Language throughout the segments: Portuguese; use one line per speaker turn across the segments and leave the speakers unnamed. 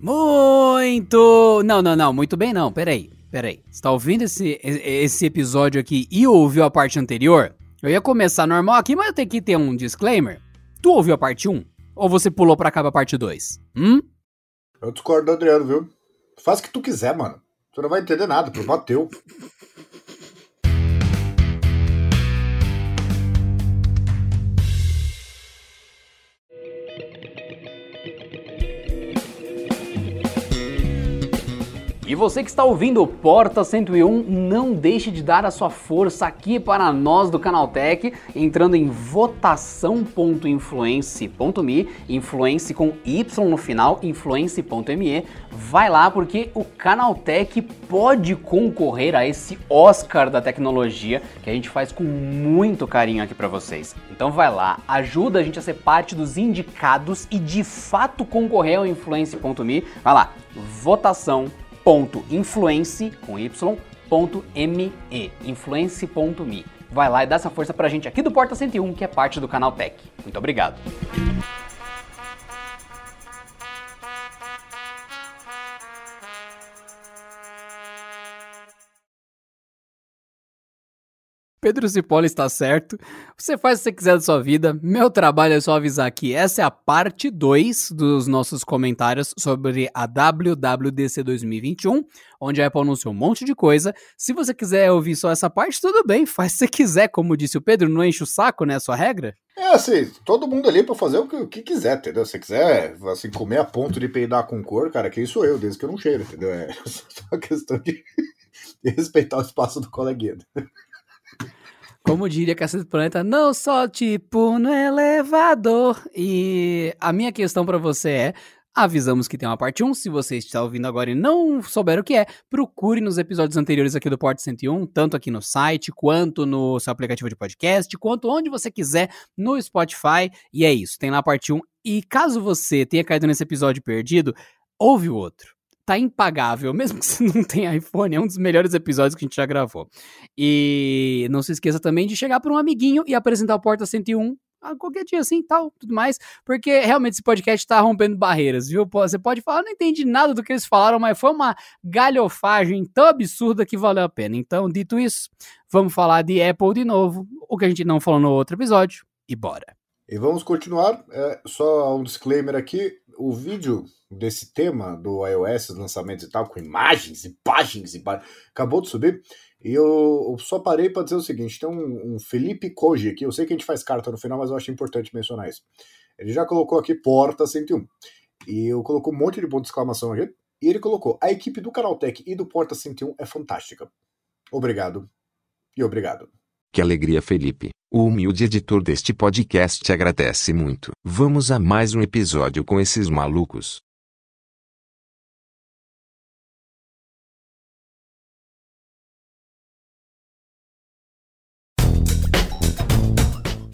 Muito! Não, não, não, muito bem não, peraí, peraí. Você tá ouvindo esse, esse episódio aqui e ouviu a parte anterior? Eu ia começar normal aqui, mas eu tenho que ter um disclaimer. Tu ouviu a parte 1? Ou você pulou pra cá pra parte 2? Hum?
Eu discordo do Adriano, viu? Faz o que tu quiser, mano. Tu não vai entender nada, problema teu.
E você que está ouvindo Porta 101, não deixe de dar a sua força aqui para nós do Canaltech, entrando em votação.influence.me, influence com Y no final, influence.me. Vai lá porque o Canaltech pode concorrer a esse Oscar da tecnologia que a gente faz com muito carinho aqui para vocês. Então vai lá, ajuda a gente a ser parte dos indicados e de fato concorrer ao influence.me. Vai lá, votação influence com y.me, influence.me. Vai lá e dá essa força pra gente aqui do Porta 101, que é parte do canal Tech. Muito obrigado. Pedro Cipolla está certo. Você faz o que você quiser da sua vida. Meu trabalho é só avisar que essa é a parte 2 dos nossos comentários sobre a WWDC 2021, onde a Apple anunciou um monte de coisa. Se você quiser ouvir só essa parte, tudo bem, faz você quiser, como disse o Pedro, não enche o saco, né, a sua regra.
É assim, todo mundo ali para fazer o que, o que, quiser, entendeu? Se quiser, assim, comer a ponto de peidar com cor, cara, quem sou eu, desde que eu não cheiro, entendeu? É só questão de, de respeitar o espaço do coleguinha.
Como diria Cacete Planeta, não só tipo no elevador. E a minha questão para você é: avisamos que tem uma parte 1. Se você está ouvindo agora e não souber o que é, procure nos episódios anteriores aqui do Porto 101, tanto aqui no site, quanto no seu aplicativo de podcast, quanto onde você quiser no Spotify. E é isso, tem lá a parte 1. E caso você tenha caído nesse episódio perdido, ouve o outro tá impagável, mesmo que você não tenha iPhone, é um dos melhores episódios que a gente já gravou. E não se esqueça também de chegar para um amiguinho e apresentar o Porta 101 a qualquer dia assim, tal, tudo mais, porque realmente esse podcast tá rompendo barreiras, viu? Você pode falar, não entendi nada do que eles falaram, mas foi uma galhofagem tão absurda que valeu a pena. Então, dito isso, vamos falar de Apple de novo, o que a gente não falou no outro episódio, e bora.
E vamos continuar, é, só um disclaimer aqui, o vídeo desse tema do iOS, os lançamentos e tal, com imagens e páginas, e acabou de subir. E eu, só parei para dizer o seguinte: tem um, um, Felipe Koji aqui, eu sei que a gente faz carta no final, mas eu acho importante mencionar isso. Ele já colocou aqui Porta 101. E eu colocou um monte de ponto de exclamação aqui. E ele colocou: a equipe do Canaltech e do Porta 101 é fantástica. Obrigado. E obrigado.
Que alegria, Felipe. O humilde editor deste podcast agradece muito. Vamos a mais um episódio com esses malucos.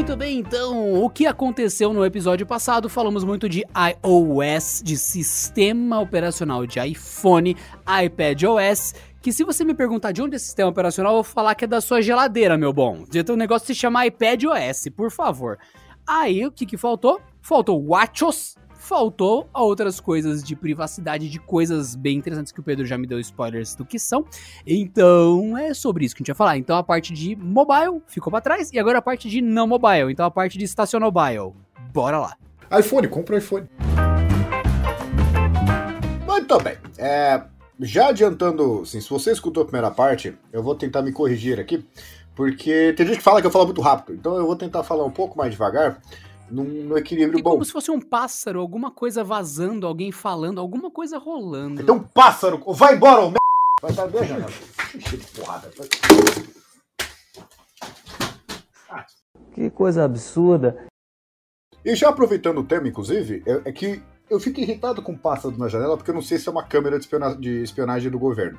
Muito bem, então, o que aconteceu no episódio passado? Falamos muito de iOS, de sistema operacional de iPhone, iPadOS, que se você me perguntar de onde é esse sistema operacional, eu vou falar que é da sua geladeira, meu bom. De um negócio se chama iPadOS, por favor. Aí, o que que faltou? Faltou WatchOS, faltou outras coisas de privacidade, de coisas bem interessantes que o Pedro já me deu spoilers do que são. Então é sobre isso que a gente vai falar. Então a parte de mobile ficou para trás e agora a parte de não mobile. Então a parte de estacionobile. Bora lá.
iPhone, compra o iPhone. Muito bem. É, já adiantando, assim, se você escutou a primeira parte, eu vou tentar me corrigir aqui, porque tem gente que fala que eu falo muito rápido, então eu vou tentar falar um pouco mais devagar num, num equilíbrio
é
bom.
Como se fosse um pássaro, alguma coisa vazando, alguém falando, alguma coisa rolando.
Então, pássaro, vai embora, ô Vai estar beijando. de porrada.
Que coisa absurda.
E já aproveitando o tema, inclusive, é, é que eu fico irritado com pássaros na janela porque eu não sei se é uma câmera de, espiona de espionagem do governo.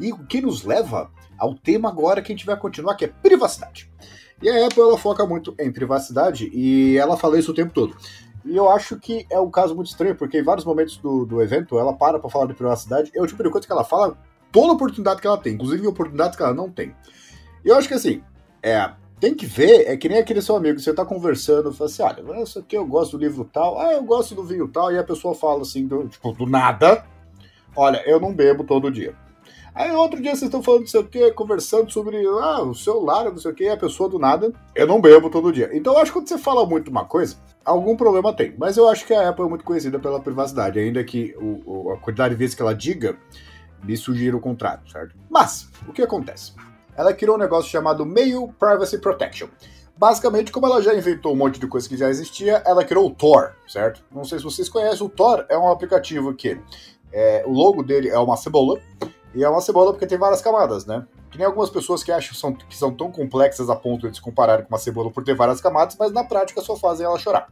E o que nos leva ao tema agora que a gente vai continuar, que é privacidade. E a Apple ela foca muito em privacidade e ela fala isso o tempo todo. E eu acho que é um caso muito estranho, porque em vários momentos do, do evento ela para para falar de privacidade. É o tipo de coisa que ela fala toda oportunidade que ela tem, inclusive oportunidades que ela não tem. E eu acho que assim, é, tem que ver, é que nem aquele seu amigo, você tá conversando, fala assim, olha, isso aqui eu gosto do livro tal, ah, eu gosto do vinho tal, e a pessoa fala assim, do, tipo, do nada, olha, eu não bebo todo dia. Aí outro dia vocês estão falando não sei o que, conversando sobre ah, o celular, não sei o que, e a pessoa do nada, eu não bebo todo dia. Então eu acho que quando você fala muito uma coisa, algum problema tem. Mas eu acho que a Apple é muito conhecida pela privacidade, ainda que o, o, a quantidade de vezes que ela diga me sugira o contrário, certo? Mas, o que acontece? ela criou um negócio chamado Mail Privacy Protection. Basicamente, como ela já inventou um monte de coisa que já existia, ela criou o Tor, certo? Não sei se vocês conhecem, o Tor é um aplicativo que é, o logo dele é uma cebola, e é uma cebola porque tem várias camadas, né? Que nem algumas pessoas que acham são, que são tão complexas a ponto de se compararem com uma cebola por ter várias camadas, mas na prática só fazem ela chorar.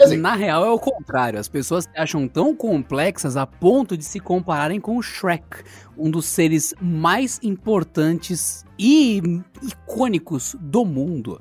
Assim, Na real é o contrário, as pessoas se acham tão complexas a ponto de se compararem com o Shrek, um dos seres mais importantes e icônicos do mundo.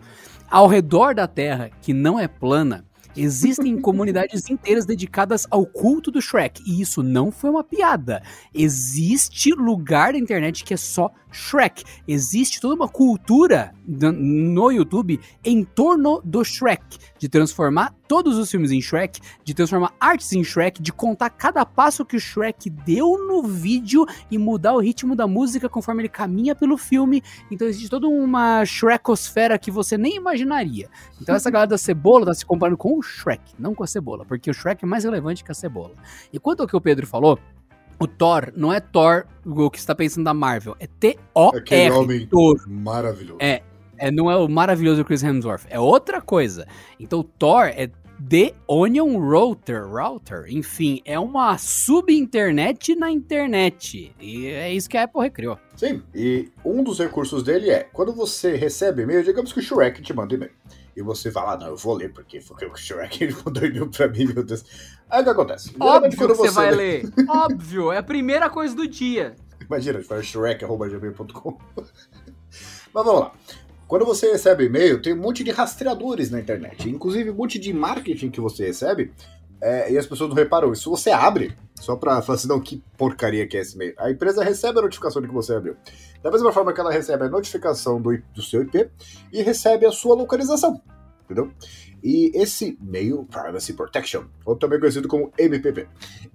Ao redor da Terra, que não é plana, Existem comunidades inteiras dedicadas ao culto do Shrek. E isso não foi uma piada. Existe lugar da internet que é só Shrek. Existe toda uma cultura no YouTube em torno do Shrek, de transformar todos os filmes em Shrek, de transformar artes em Shrek, de contar cada passo que o Shrek deu no vídeo e mudar o ritmo da música conforme ele caminha pelo filme. Então existe toda uma Shrekosfera que você nem imaginaria. Então essa galera da cebola tá se comparando com o Shrek, não com a cebola, porque o Shrek é mais relevante que a cebola. E quanto ao que o Pedro falou, o Thor não é Thor, o que você tá pensando da Marvel. É T-O-R.
homem Thor. maravilhoso.
É, é, não é o maravilhoso Chris Hemsworth. É outra coisa. Então o Thor é The Onion Router, router, enfim, é uma sub-internet na internet. E é isso que a Apple recriou.
Sim, e um dos recursos dele é, quando você recebe e-mail, digamos que o Shrek te manda e-mail. E você fala, ah, não, eu vou ler, porque foi o Shrek ele mandou e-mail pra mim, meu Deus. Aí o que acontece?
Óbvio que você, vai ler. Óbvio, é a primeira coisa do dia.
Imagina, faz shrek.gmail.com. Mas vamos lá. Quando você recebe e-mail, tem um monte de rastreadores na internet. Inclusive, um monte de marketing que você recebe é, e as pessoas não reparam. Se você abre, só pra falar assim, não, que porcaria que é esse e-mail. A empresa recebe a notificação de que você abriu. Da mesma forma que ela recebe a notificação do, do seu IP e recebe a sua localização. Entendeu? E esse Mail Privacy Protection, ou também conhecido como MPP,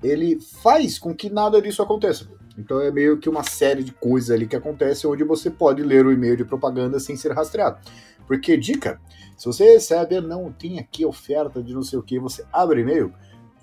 ele faz com que nada disso aconteça. Então é meio que uma série de coisas ali que acontece onde você pode ler o e-mail de propaganda sem ser rastreado. Porque, dica, se você recebe, não, tem aqui oferta de não sei o que, você abre e-mail,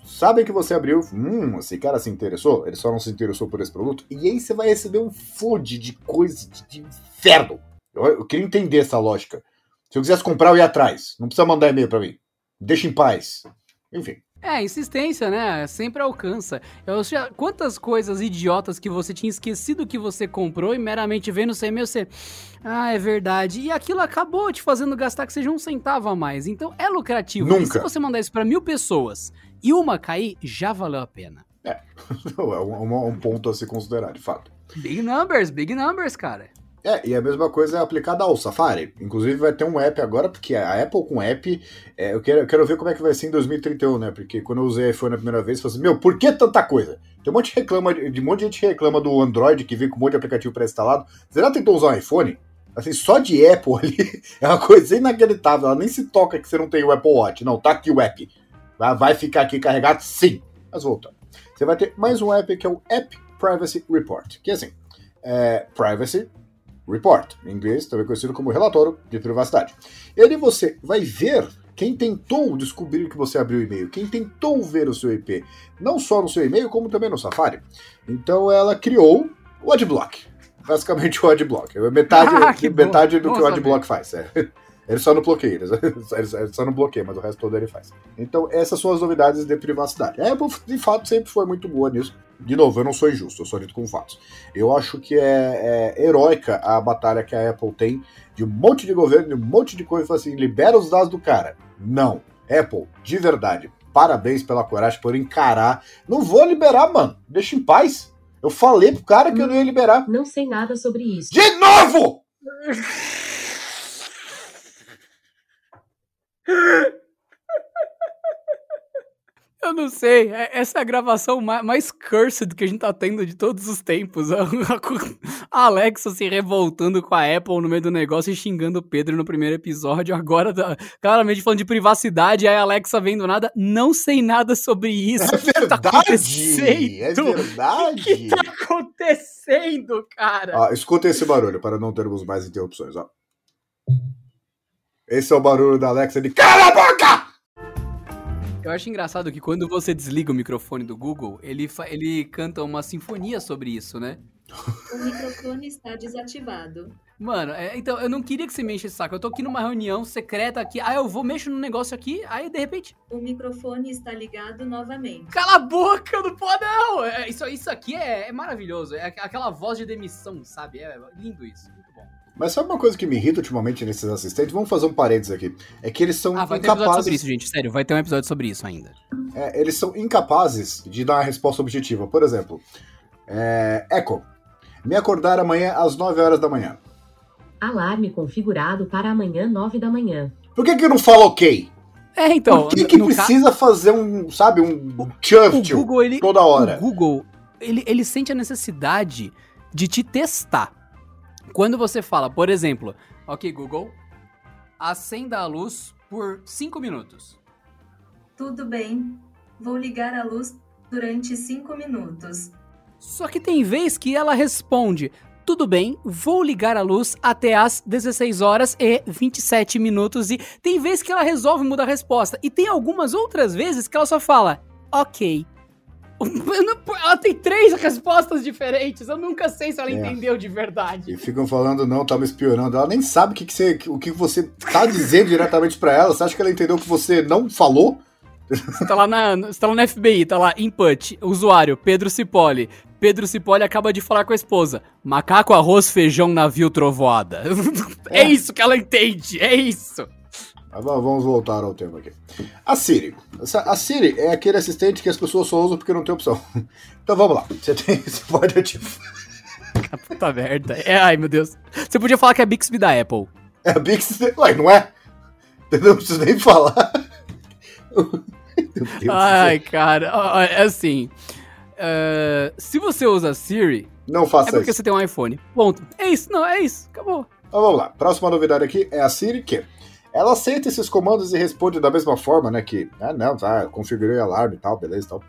sabem que você abriu, hum, esse cara se interessou, ele só não se interessou por esse produto, e aí você vai receber um flood de coisa de, de inferno. Eu, eu, queria entender essa lógica. Se eu quisesse comprar, eu ia atrás. Não precisa mandar e-mail para mim. Deixa em paz. Enfim.
É, insistência, né? Sempre alcança. Eu já, quantas coisas idiotas que você tinha esquecido que você comprou e meramente vendo seu e-mail você. Ah, é verdade. E aquilo acabou te fazendo gastar que seja um centavo a mais. Então é lucrativo.
Nunca.
E se você mandar isso para mil pessoas e uma cair, já valeu a pena.
É, é um, um ponto a se considerar, de fato.
Big numbers, big numbers, cara.
É, e a mesma coisa é aplicada ao Safari. Inclusive vai ter um app agora, porque a Apple com app, é, eu, quero, eu quero ver como é que vai ser em 2031, né? Porque quando eu usei iPhone a primeira vez, eu falei assim, meu, por que tanta coisa? Tem um monte de, reclama, de um monte de gente reclama do Android, que vem com um monte de aplicativo pré-instalado. Você já tentou usar um iPhone? Assim, só de Apple ali, é uma coisa inacreditável. Ela nem se toca que você não tem o Apple Watch. Não, tá aqui o app. Vai ficar aqui carregado? Sim. Mas voltando. Você vai ter mais um app que é o App Privacy Report. Que é assim, é, privacy Report, em inglês também conhecido como relatório de privacidade. E ali você vai ver quem tentou descobrir que você abriu o e-mail, quem tentou ver o seu IP, não só no seu e-mail, como também no Safari. Então ela criou o Adblock. Basicamente o Adblock. É metade, ah, metade do que o Adblock faz. É. Ele só não bloqueia, ele só não bloqueia, mas o resto todo ele faz. Então, essas são as novidades de privacidade. A Apple, de fato, sempre foi muito boa nisso. De novo, eu não sou injusto, eu sou lido com fatos. Eu acho que é, é heróica a batalha que a Apple tem de um monte de governo, de um monte de coisa, assim, libera os dados do cara. Não. Apple, de verdade, parabéns pela coragem por encarar. Não vou liberar, mano. Deixa em paz. Eu falei pro cara que eu não ia liberar.
Não sei nada sobre isso.
De novo!
Eu não sei, é- essa é a gravação ma- mais cursed que a gente tá tendo de todos os tempos. A Alexa se revoltando com a Apple no meio do negócio e xingando o Pedro no primeiro episódio. Agora, tá claramente falando de privacidade, aí a Alexa vendo nada. Não sei nada sobre isso.
É
tá
verdade!
acontecendo?
É verdade!
O que tá acontecendo, cara?
Ó, escuta esse barulho para não termos mais interrupções, ó. Esse é o barulho da Alexa de Cala a boca!
Eu acho engraçado que quando você desliga o microfone do Google, ele, ele canta uma sinfonia sobre isso, né?
O microfone está desativado.
Mano, é, então, eu não queria que você me enche esse saco. Eu tô aqui numa reunião secreta aqui. Aí eu vou, mexo no negócio aqui, aí de repente.
O microfone está ligado novamente.
Cala a boca, não pode não! É, isso, isso aqui é, é maravilhoso. É aqu- aquela voz de demissão, sabe? É lindo isso. Muito bom.
Mas sabe uma coisa que me irrita ultimamente nesses assistentes? Vamos fazer um parênteses aqui. É que eles são
Ah, vai ter um episódio sobre
incapazes.
isso, gente. Sério, vai ter um episódio sobre isso ainda.
é, eles são incapazes de dar uma resposta objetiva. Por exemplo, é, Echo, me acordar amanhã às 9 horas da manhã.
Alarme configurado para amanhã, 9 da manhã.
Por que, que não fala ok?
É, então.
Por que, que precisa fazer um, sabe, um
O Google, ele.
toda hora?
O Google, ele, ele sente a necessidade de te testar. Quando você fala, por exemplo, ok, Google, acenda a luz por 5 minutos.
Tudo bem. Vou ligar a luz durante cinco minutos.
Só que tem vez que ela responde: tudo bem, vou ligar a luz até às 16 horas e 27 minutos. E tem vez que ela resolve mudar a resposta. E tem algumas outras vezes que ela só fala: ok. Não- Ela tem três respostas diferentes. Eu nunca sei se ela
É.
entendeu de verdade.
E ficam falando, não, me espionando. Ela nem sabe o que, que você, o que você tá dizendo diretamente pra ela. Você acha que ela entendeu o que você não falou?
Você tá lá na, você tá lá no FBI, tá lá, input, usuário, Pedro Cipoli. Pedro Cipoli acaba de falar com a esposa. Macaco, arroz, feijão, navio, trovoada. É,
É.
isso que ela entende, é isso.
Va- vamos voltar ao tema aqui. A Siri. A Siri é aquele assistente que as pessoas só usam porque não tem opção. Então vamos lá. Você, tem, você pode ativar.
Puta merda. É, ai, meu Deus. Você podia falar que é Bixby da Apple.
É a Bixby. Ué, não é? Entendeu? Não preciso nem falar. Meu Deus do
Ai, cara. É assim. é, se você usa Siri,
Não
é
faça
porque
isso.
você tem um iPhone. Ponto. É isso, não, é isso. Acabou.
Então vamos lá. Próxima novidade aqui é a Siri que ela aceita esses comandos e responde da mesma forma, né? Que, ah, não, tá, configurei alarme e tal, beleza e tal.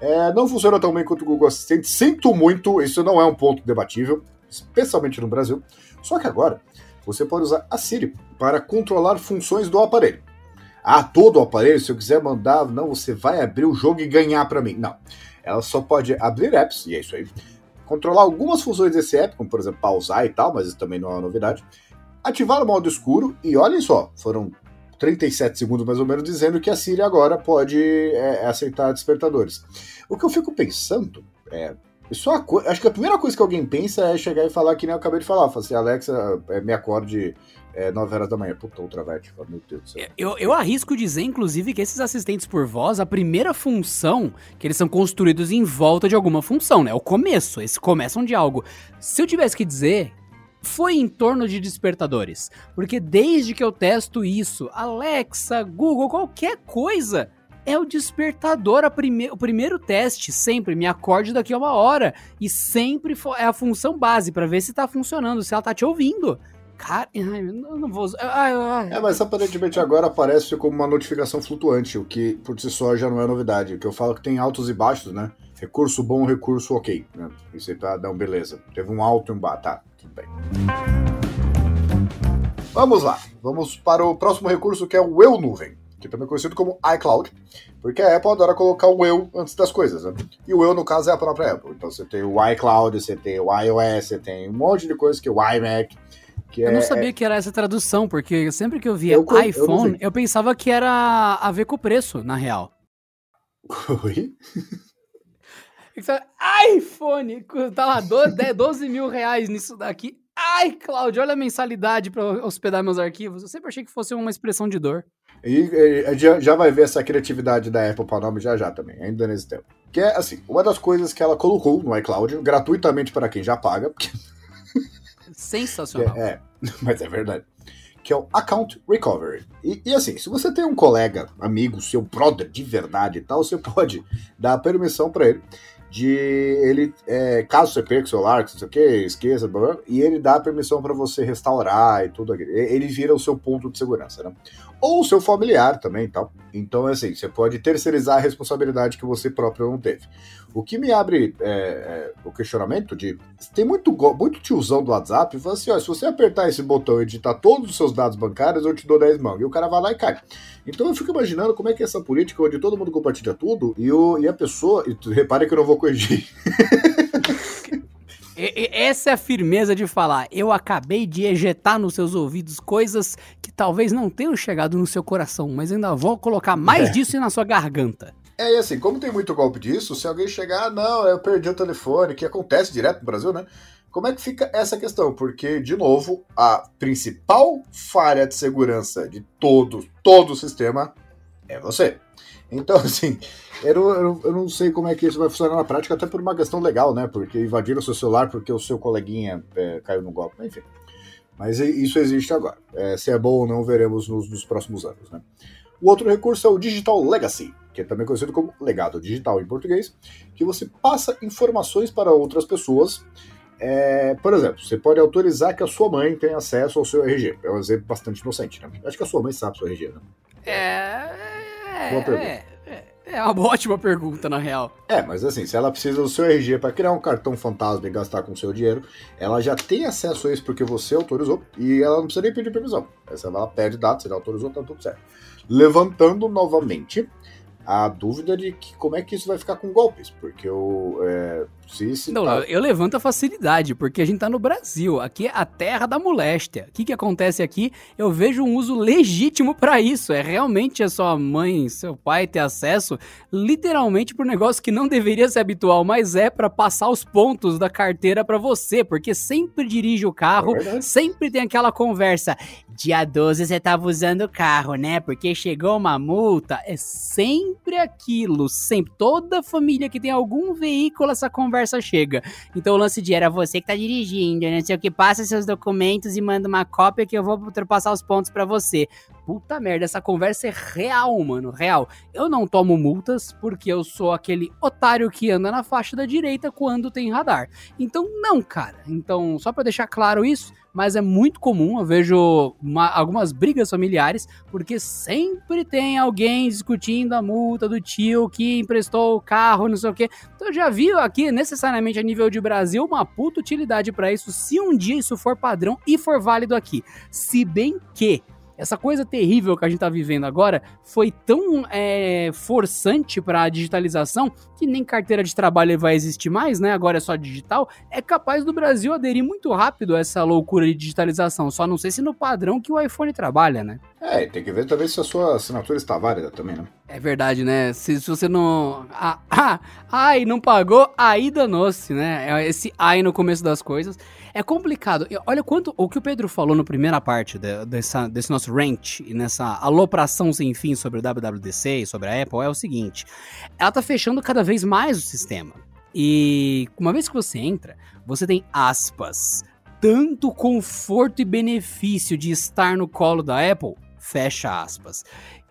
É, não funciona tão bem quanto o Google Assistente. Sinto muito, isso não é um ponto debatível, especialmente no Brasil. Só que agora você pode usar a Siri para controlar funções do aparelho. Ah, todo o aparelho, se eu quiser mandar, não, você vai abrir o jogo e ganhar para mim. Não. Ela só pode abrir apps, e é isso aí. Controlar algumas funções desse app, como por exemplo pausar e tal, mas isso também não é uma novidade ativar o modo escuro e olhem só, foram 37 segundos mais ou menos dizendo que a Siri agora pode é, aceitar despertadores. O que eu fico pensando é. É co- acho que a primeira coisa que alguém pensa é chegar e falar que nem eu acabei de falar. Falar assim, Alexa, é, me acorde é, 9 horas da manhã. Puta, outra vete. Fala, Meu Deus do céu.
Eu, eu arrisco dizer, inclusive, que esses assistentes por voz, a primeira função, que eles são construídos em volta de alguma função, né? É o começo, eles começam de algo. Se eu tivesse que dizer, foi em torno de despertadores. Porque desde que eu testo isso, Alexa, Google, qualquer coisa, é o despertador, a prime o primeiro teste, sempre, me acorde daqui a uma hora. E sempre é a função base, pra ver se tá funcionando, se ela tá te ouvindo. Cara, eu não vou... Ai, ai,
É, mas aparentemente agora aparece como uma notificação flutuante, o que por si só já não é novidade. O que eu falo é que tem altos e baixos, né? Recurso bom, recurso ok. Né? Isso aí tá, não, beleza. Teve um alto e um baixo, tá, tudo bem. Vamos lá, vamos para o próximo recurso que é o Eu Nuvem, que também é conhecido como iCloud, porque a Apple adora colocar o eu antes das coisas, né? E o eu, no caso, é a própria Apple. Então você tem o iCloud, você tem o iOS, você tem um monte de coisa que é o iMac, que
Eu
é...
não sabia que era essa tradução, porque sempre que eu via
Eu eu
iPhone,
vi.
eu, pensava que era a ver com o preço, na real.
Oi?
IPhone, tá lá, 12, 10, 12 mil reais nisso daqui. Ai, Cláudio, olha a mensalidade pra hospedar meus arquivos. Eu sempre achei que fosse uma expressão de dor.
E, e, já, já vai ver essa criatividade da Apple para o nome já já também, ainda nesse tempo. Que é, assim, uma das coisas que ela colocou no iCloud, gratuitamente para quem já paga. Porque...
Sensacional.
É, é, mas é verdade. Que é o Account Recovery. E, e, assim, se você tem um colega, amigo, seu brother de verdade e tal, você pode dar permissão para ele de ele, é, caso você perca o celular, não sei o que, esqueça, blá, blá, e ele dá permissão para você restaurar e tudo aquilo. Ele vira o seu ponto de segurança, né? Ou o seu familiar também tal. Então, é assim, você pode terceirizar a responsabilidade que você próprio não teve. O que me abre é, é, o questionamento de. Tem muito, muito tiozão do WhatsApp e fala assim: ó, se você apertar esse botão e editar todos os seus dados bancários, eu te dou 10 mãos. E o cara vai lá e cai. Então eu fico imaginando como é que é essa política onde todo mundo compartilha tudo e, o, e a pessoa. E repare que eu não vou corrigir.
Essa é a firmeza de falar. Eu acabei de ejetar nos seus ouvidos coisas que talvez não tenham chegado no seu coração, mas ainda vou colocar mais é. disso na sua garganta.
É, e assim, como tem muito golpe disso, se alguém chegar, ah, não, eu perdi o telefone, que acontece direto no Brasil, né? Como é que fica essa questão? Porque, de novo, a principal falha de segurança de todo, todo o sistema é você. Então, assim, eu não, eu, não, eu não, sei como é que isso vai funcionar na prática, até por uma questão legal, né? Porque invadiram o seu celular porque o seu coleguinha é, caiu no golpe, enfim. Mas isso existe agora. É, se é bom ou não, veremos nos, nos, próximos anos, né? O outro recurso é o Digital Legacy, que é também conhecido como legado digital em português, que você passa informações para outras pessoas. É, por exemplo, você pode autorizar que a sua mãe tenha acesso ao seu RG. É um exemplo bastante inocente, né? Acho que a sua mãe sabe o seu RG, né?
É. Boa pergunta. É, é, é uma ótima pergunta, na real.
É, mas assim, se ela precisa do seu RG para criar um cartão fantasma e gastar com o seu dinheiro, ela já tem acesso a isso porque você autorizou e ela não precisa nem pedir permissão. Essa ela pede dados, você já autorizou, tá tudo certo. Levantando novamente a dúvida de que, como é que isso vai ficar com golpes, porque eu. É, se, se
não,
tá...
eu levanto a facilidade, porque a gente tá no Brasil, aqui é a terra da moléstia. O que, que acontece aqui? Eu vejo um uso legítimo para isso. É realmente a sua mãe, seu pai ter acesso literalmente pro negócio que não deveria ser habitual, mas é para passar os pontos da carteira para você, porque sempre dirige o carro, é sempre tem aquela conversa. Dia 12 você tava usando o carro, né? Porque chegou uma multa. É sempre aquilo, sempre. Toda família que tem algum veículo, essa conversa chega. Então o lance de era você que tá dirigindo, né? Sei o que, passa seus documentos e manda uma cópia que eu vou ultrapassar os pontos para você puta merda, essa conversa é real, mano, real. Eu não tomo multas porque eu sou aquele otário que anda na faixa da direita quando tem radar. Então, não, cara. Então, só para deixar claro isso, mas é muito comum, eu vejo uma, algumas brigas familiares, porque sempre tem alguém discutindo a multa do tio que emprestou o carro, não sei o quê. Então eu já vi aqui, necessariamente a nível de Brasil, uma puta utilidade para isso, se um dia isso for padrão e for válido aqui. Se bem que essa coisa terrível que a gente está vivendo agora foi tão é, forçante para a digitalização que nem carteira de trabalho vai existir mais, né? Agora é só digital. É capaz do Brasil aderir muito rápido a essa loucura de digitalização. Só não sei se no padrão que o iPhone trabalha, né?
É, tem que ver também se a sua assinatura está válida também, né?
É verdade, né? Se, se você não. Ah, ah, ai, não pagou, aí danou-se, né? É esse ai no começo das coisas. É complicado. Olha quanto. O que o Pedro falou na primeira parte de, dessa, desse nosso rant e nessa alopração sem fim sobre o WWDC e sobre a Apple é o seguinte: ela tá fechando cada vez mais o sistema. E uma vez que você entra, você tem aspas. Tanto conforto e benefício de estar no colo da Apple fecha aspas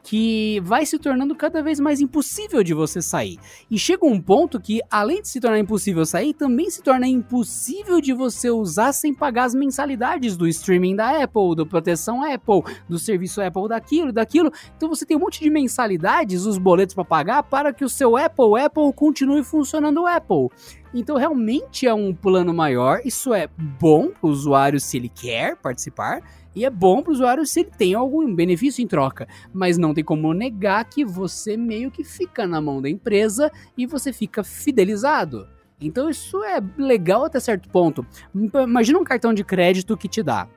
que vai se tornando cada vez mais impossível de você sair. E chega um ponto que, além de se tornar impossível sair, também se torna impossível de você usar sem pagar as mensalidades do streaming da Apple, do proteção Apple, do serviço Apple daquilo, daquilo. Então você tem um monte de mensalidades, os boletos para pagar, para que o seu Apple Apple continue funcionando Apple. Então realmente é um plano maior, isso é bom para o usuário se ele quer participar, e é bom para o usuário se ele tem algum benefício em troca, mas não tem como negar que você meio que fica na mão da empresa e você fica fidelizado. Então isso é legal até certo ponto. Imagina um cartão de crédito que te dá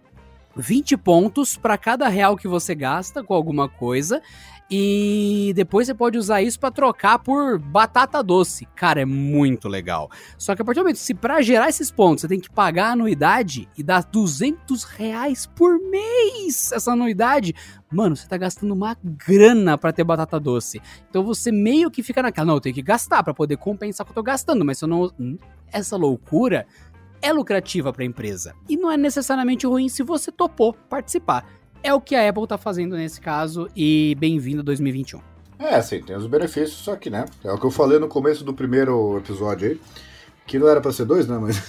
20 pontos para cada real que você gasta com alguma coisa. E depois você pode usar isso para trocar por batata doce. Cara, é muito legal. Só que a partir do momento, se para gerar esses pontos você tem que pagar a anuidade e dar 200 reais por mês essa anuidade, mano, você tá gastando uma grana para ter batata doce. Então você meio que fica naquela, não, eu tenho que gastar para poder compensar o que eu tô gastando, mas se eu não. Hum, essa loucura é lucrativa para a empresa. E não é necessariamente ruim se você topou participar. É o que a Apple tá fazendo nesse caso e bem-vindo a 2021.
É, sim, tem os benefícios, só que, né? É o que eu falei no começo do primeiro episódio aí, que não era para ser dois, né? Mas.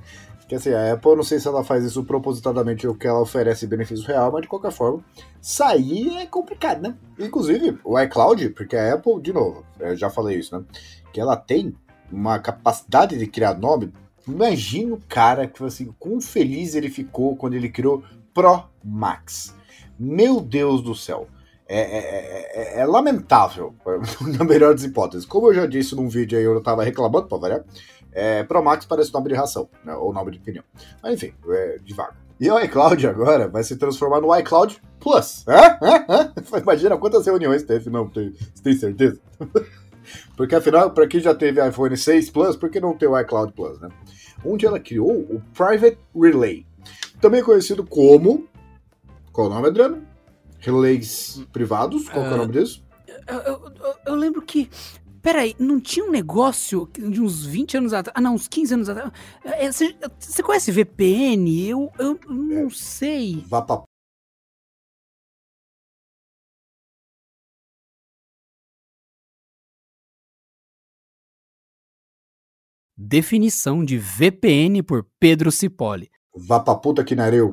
que assim, a Apple, não sei se ela faz isso propositadamente ou que ela oferece benefício real, mas de qualquer forma, sair é complicado, né? Inclusive, o iCloud, porque a Apple, de novo, eu já falei isso, né? Que ela tem uma capacidade de criar nome. Imagina o cara que, assim, quão feliz ele ficou quando ele criou Pro Max. Meu Deus do céu. É, é, é, é, lamentável, na melhor das hipóteses. Como eu já disse num vídeo aí, eu tava reclamando, pra variar, é, Pro Max parece nome de ração, né, ou nome de pneu. Mas enfim, é, devagar. E o iCloud agora vai se transformar no iCloud Plus. Hã? Hã? Hã? Imagina quantas reuniões teve, não, tem, você tem certeza? Porque afinal, para quem já teve iPhone 6 Plus, por que não ter o iCloud Plus, né? Onde ela criou o Private Relay, também conhecido como qual o nome, Adriano? Relays privados? Qual uh, é o nome disso?
Eu, eu, eu, lembro que. Peraí, não tinha um negócio de uns 20 anos atrás. Ah, não, uns 15 anos atrás. Você, é, você conhece VPN? Eu, eu não é, sei.
Vá pra
Definição de VPN por Pedro Cipoli.
Vá pra puta que nareu.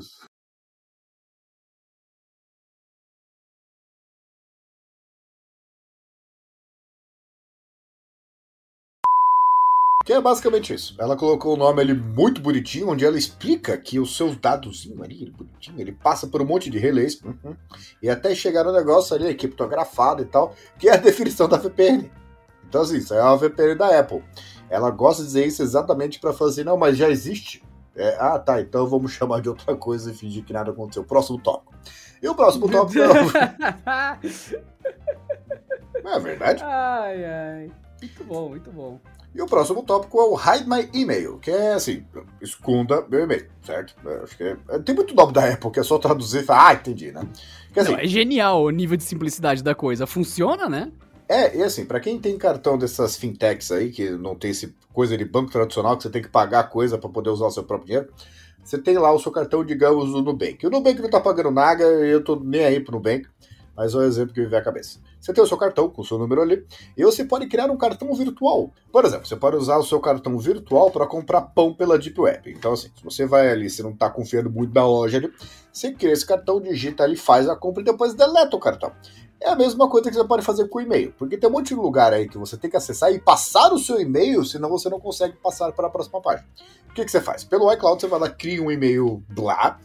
Que é basicamente isso. Ela colocou o nome ali muito bonitinho, onde ela explica que os seus dados ali, bonitinho, ele passa por um monte de relés, uhum, e até chegar no negócio ali, criptografado e tal, que é a definição da VPN. Então, assim, isso é a VPN da Apple. Ela gosta de dizer isso exatamente para fazer, não, mas já existe. É, ah, tá, então vamos chamar de outra coisa e fingir que nada aconteceu. Próximo tópico. E o próximo tópico é. Não é verdade?
Ai, ai. Muito bom, muito bom.
E o próximo tópico é o Hide My Email, que é assim, esconda meu e-mail, certo? Eu acho que é, é, tem muito nome da Apple que é só traduzir e falar, ah, entendi, né?
Que, assim, Não, é genial o nível de simplicidade da coisa. Funciona, né?
É, e assim, para quem tem cartão dessas fintechs aí, que não tem esse coisa de banco tradicional, que você tem que pagar coisa para poder usar o seu próprio dinheiro, você tem lá o seu cartão, digamos, do Nubank. O Nubank não tá pagando nada, eu tô nem aí pro Nubank mas é o exemplo que me vem à cabeça. Você tem o seu cartão com o seu número ali, e você pode criar um cartão virtual. Por exemplo, você pode usar o seu cartão virtual para comprar pão pela Deep Web. Então, assim, se você vai ali, você não está confiando muito na loja ali, você cria esse cartão, digita ali, faz a compra e depois deleta o cartão. É a mesma coisa que você pode fazer com o e-mail, porque tem um monte de lugar aí que você tem que acessar e passar o seu e-mail, senão você não consegue passar para a próxima página. O que, que você faz? Pelo iCloud você vai lá, cria um e-mail lá,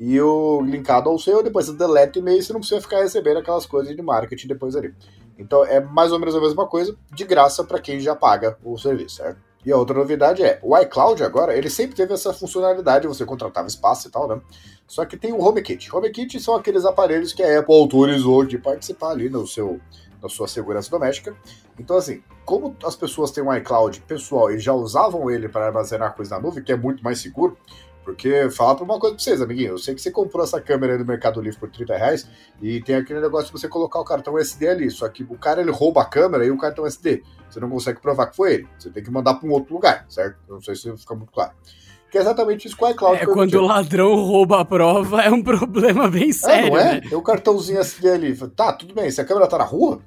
e o linkado ao seu, depois você deleta o e-mail, você não precisa ficar recebendo aquelas coisas de marketing depois ali. Então é mais ou menos a mesma coisa, de graça para quem já paga o serviço, certo? E a outra novidade é, o iCloud agora, ele sempre teve essa funcionalidade, você contratava espaço e tal, né? Só que tem o HomeKit. HomeKit são aqueles aparelhos que a Apple autorizou de participar ali no seu, na sua segurança doméstica. Então, assim, como as pessoas têm um iCloud pessoal e já usavam ele para armazenar coisa na nuvem, que é muito mais seguro, porque, falar pra uma coisa pra vocês, amiguinho. Eu sei que você comprou essa câmera aí do Mercado Livre por 30 reais e tem aquele negócio de você colocar o cartão SD ali. Só que o cara ele rouba a câmera e o cartão SD. Você não consegue provar que foi ele. Você tem que mandar pra um outro lugar, certo? Não sei se fica muito claro. Que é exatamente isso com o iCloud.
É quando o ladrão rouba a prova, é um problema bem sério. É, não é?
Né? Tem o cartãozinho SD ali. Tá, tudo bem. Se a câmera tá na rua.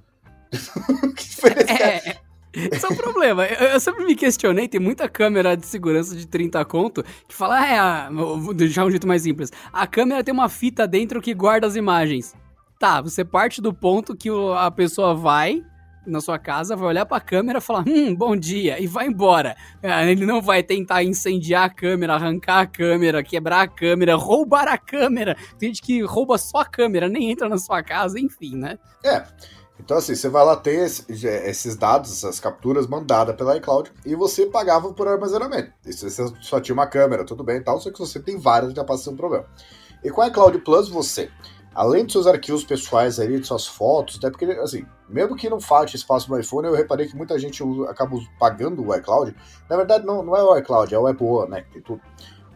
que diferença é, é? Isso é um problema. Eu, eu, sempre me questionei, tem muita câmera de segurança de 30 conto que fala, ah, é, a, vou deixar um jeito mais simples. A câmera tem uma fita dentro que guarda as imagens. Tá, você parte do ponto que a pessoa vai na sua casa, vai olhar pra câmera e falar, hum, bom dia, e vai embora. É, ele não vai tentar incendiar a câmera, arrancar a câmera, quebrar a câmera, roubar a câmera. Tem gente que rouba só a câmera, nem entra na sua casa, enfim, né?
É. Então, assim, você vai lá ter esses dados, essas capturas mandadas pela iCloud e você pagava por armazenamento. E se você só tinha uma câmera, tudo bem e tal, só que você tem várias, já passa a ser um problema. E com a iCloud Plus, você, além dos seus arquivos pessoais ali, de suas fotos, até porque, assim, mesmo que não falte espaço no iPhone, eu reparei que muita gente acaba pagando o iCloud. Na verdade, não, não é o iCloud, é o Apple né? Tem tudo.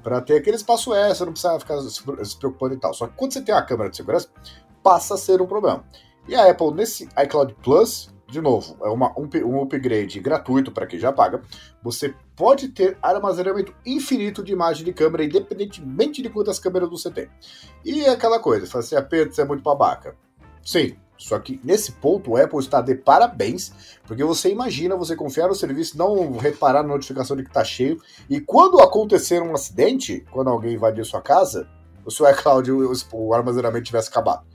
Pra ter aquele espaço extra, não precisa ficar se, preocupando e tal. Só que quando você tem a câmera de segurança, passa a ser um problema. E a Apple, nesse iCloud Plus, de novo, é uma, um, um upgrade gratuito para quem já paga. Você pode ter armazenamento infinito de imagem de câmera, independentemente de quantas câmeras você tem. E é aquela coisa, fala assim, a você é muito babaca. Sim, só que nesse ponto o Apple está de parabéns, porque você imagina você confiar no serviço, não reparar na notificação de que está cheio, e quando acontecer um acidente, quando alguém invadir sua casa, o seu iCloud, o, o armazenamento tivesse acabado.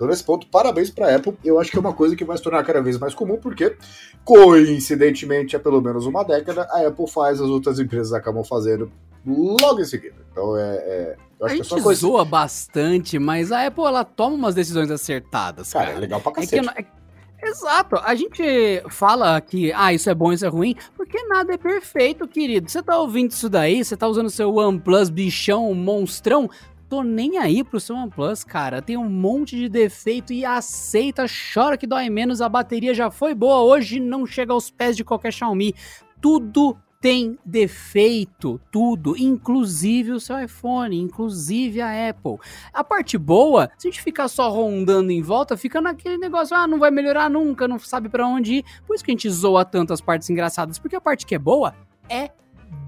Então, nesse ponto, parabéns para a Apple. Eu acho que é uma coisa que vai se tornar cada vez mais comum, porque, coincidentemente, há pelo menos uma década, a Apple faz, as outras empresas acabam fazendo logo em seguida. Então, é. é
eu acho a que gente é coisa... zoa bastante, mas a Apple ela toma umas decisões acertadas. Cara,
cara é legal pra cacete.
É que, é... Exato, a gente fala que, ah, isso é bom, isso é ruim, porque nada é perfeito, querido. Você tá ouvindo isso daí, você tá usando seu OnePlus bichão, monstrão, tô nem aí pro seu OnePlus, cara. Tem um monte de defeito e aceita, chora que dói menos. A bateria já foi boa, hoje não chega aos pés de qualquer Xiaomi. Tudo tem defeito, tudo, inclusive o seu iPhone, inclusive a Apple. A parte boa, se a gente ficar só rondando em volta, fica naquele negócio, ah, não vai melhorar nunca, não sabe para onde ir. Por isso que a gente zoa tanto as partes engraçadas, porque a parte que é boa é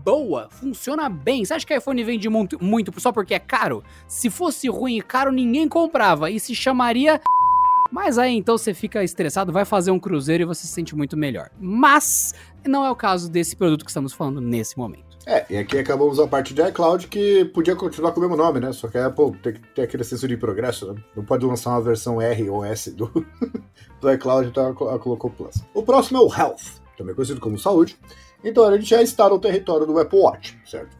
boa, funciona bem. Você acha que o iPhone vende muito, muito só porque é caro? Se fosse ruim e caro, ninguém comprava e se chamaria. Mas aí então você fica estressado, vai fazer um cruzeiro e você se sente muito melhor. Mas não é o caso desse produto que estamos falando nesse momento.
É, e aqui acabamos a parte de iCloud que podia continuar com o mesmo nome, né? Só que a Apple tem que ter aquele senso de progresso, né? Não pode lançar uma versão R ou S do, do iCloud, então ela colocou Plus. O próximo é o Health, também conhecido como saúde. Então a gente já está no território do Apple Watch, certo?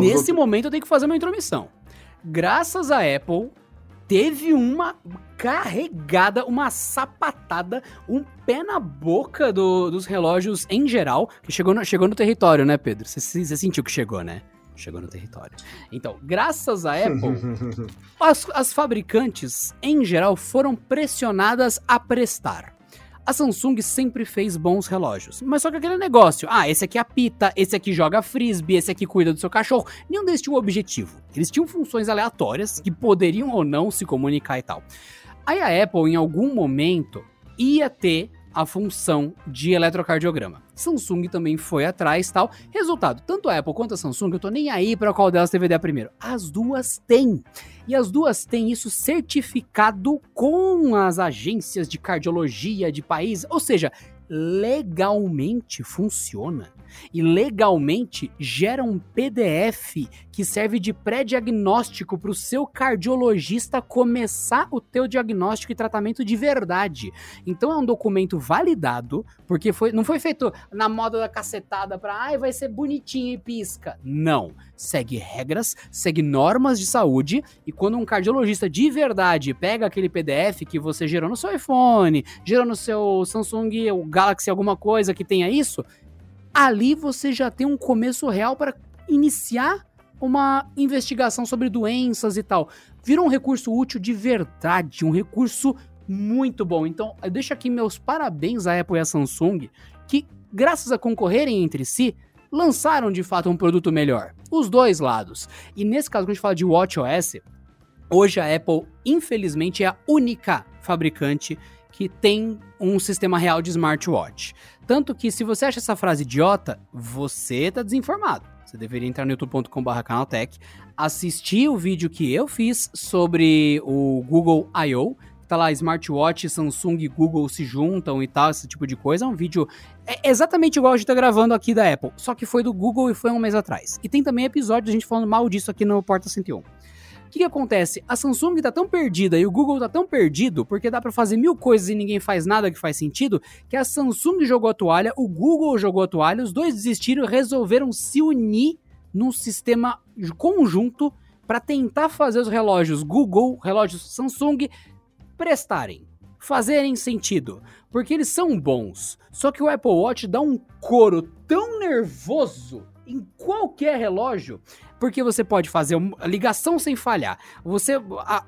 Nesse momento eu tenho que fazer uma intromissão. Graças a Apple, teve uma carregada, uma sapatada, um pé na boca do, dos relógios em geral, que chegou no, chegou no território, né, Pedro? Você, sentiu que chegou, né? Chegou no território. Então, graças a Apple, as, as fabricantes, em geral, foram pressionadas a prestar. A Samsung sempre fez bons relógios, mas só que aquele negócio, ah, esse aqui apita, esse aqui joga frisbee, esse aqui cuida do seu cachorro, nenhum deles tinha um objetivo. Eles tinham funções aleatórias que poderiam ou não se comunicar e tal. Aí a Apple, em algum momento, ia ter a função de eletrocardiograma. Samsung também foi atrás tal. Resultado, tanto a Apple quanto a Samsung, eu tô nem aí para qual delas teve ideia primeiro. As duas têm. E as duas têm isso certificado com as agências de cardiologia de país, ou seja, legalmente funciona e legalmente gera um PDF que serve de pré-diagnóstico para o seu cardiologista começar o teu diagnóstico e tratamento de verdade. Então é um documento validado, porque foi, não foi feito na moda da cacetada para, ai, vai ser bonitinho e pisca. Não. Segue regras, segue normas de saúde e quando um cardiologista de verdade pega aquele PDF que você gerou no seu iPhone, gerou no seu Samsung, o Galaxy alguma coisa que tenha isso, ali você já tem um começo real para iniciar uma investigação sobre doenças e tal. Virou um recurso útil de verdade, um recurso muito bom. Então, eu deixo aqui meus parabéns à Apple e à Samsung, que, graças a concorrerem entre si, lançaram de fato um produto melhor. Os dois lados. E nesse caso, quando a gente fala de WatchOS, hoje a Apple, infelizmente, é a única fabricante que tem um sistema real de smartwatch. Tanto que se você acha essa frase idiota, você tá desinformado. Você deveria entrar no youtube.com.br canaltech, assistir o vídeo que eu fiz sobre o Google I.O., tá lá, smartwatch, Samsung e Google se juntam e tal, esse tipo de coisa. É um vídeo é exatamente igual a gente tá gravando aqui da Apple, só que foi do Google e foi um mês atrás. E tem também episódio a gente falando mal disso aqui no Porta 101. Que, que, acontece? A Samsung tá tão perdida e o Google tá tão perdido, porque dá para fazer mil coisas e ninguém faz nada que faz sentido, que a Samsung jogou a toalha, o Google jogou a toalha, os dois desistiram e resolveram se unir num sistema conjunto para tentar fazer os relógios Google, relógios Samsung, prestarem, fazerem sentido, porque eles são bons. Só que o Apple Watch dá um coro tão nervoso em qualquer relógio porque você pode fazer ligação sem falhar. Você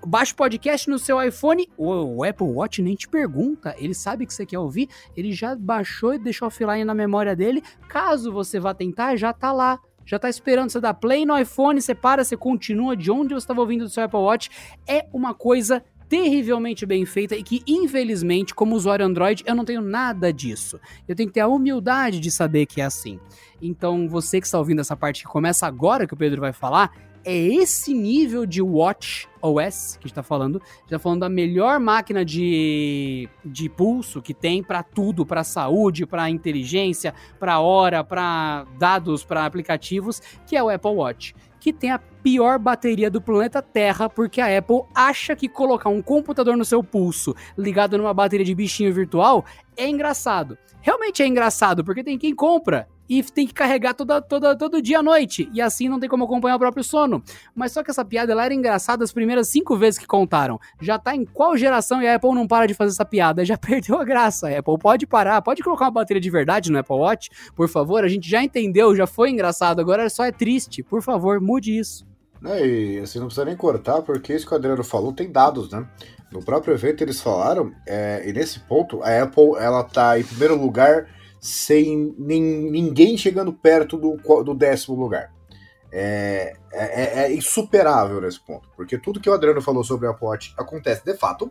baixa o podcast no seu iPhone, o, Apple Watch nem te pergunta, ele sabe que você quer ouvir, ele já baixou e deixou offline na memória dele. Caso você vá tentar, já tá lá já tá esperando você dar play no iPhone, você para, você continua de onde você estava ouvindo do seu Apple Watch. É uma coisa terrivelmente bem feita e que, infelizmente, como usuário Android, eu não tenho nada disso. Eu tenho que ter a humildade de saber que é assim. Então, você que está ouvindo essa parte que começa agora, que o Pedro vai falar, é esse nível de Watch OS que a gente tá falando. A gente tá falando da melhor máquina de, de pulso que tem para tudo, para saúde, para inteligência, para hora, para dados, para aplicativos, que é o Apple Watch que tem a pior bateria do planeta Terra, porque a Apple acha que colocar um computador no seu pulso ligado numa bateria de bichinho virtual é engraçado. Realmente é engraçado, porque tem quem compra e tem que carregar toda, toda, todo dia à noite. E assim não tem como acompanhar o próprio sono. Mas só que essa piada ela era engraçada as primeiras cinco vezes que contaram. Já tá em qual geração e a Apple não para de fazer essa piada? Já perdeu a graça. Apple pode parar, pode colocar uma bateria de verdade no Apple Watch, por favor. A gente já entendeu, já foi engraçado. Agora só é triste. Por favor, mude isso.
É, e assim, não precisa nem cortar, porque isso que o Adriano falou tem dados, né? No próprio evento eles falaram, é, e nesse ponto, a Apple ela tá em primeiro lugar sem nem, ninguém chegando perto do, do décimo lugar. É, é, é, é, insuperável nesse ponto, porque tudo que o Adriano falou sobre a Watch acontece de fato,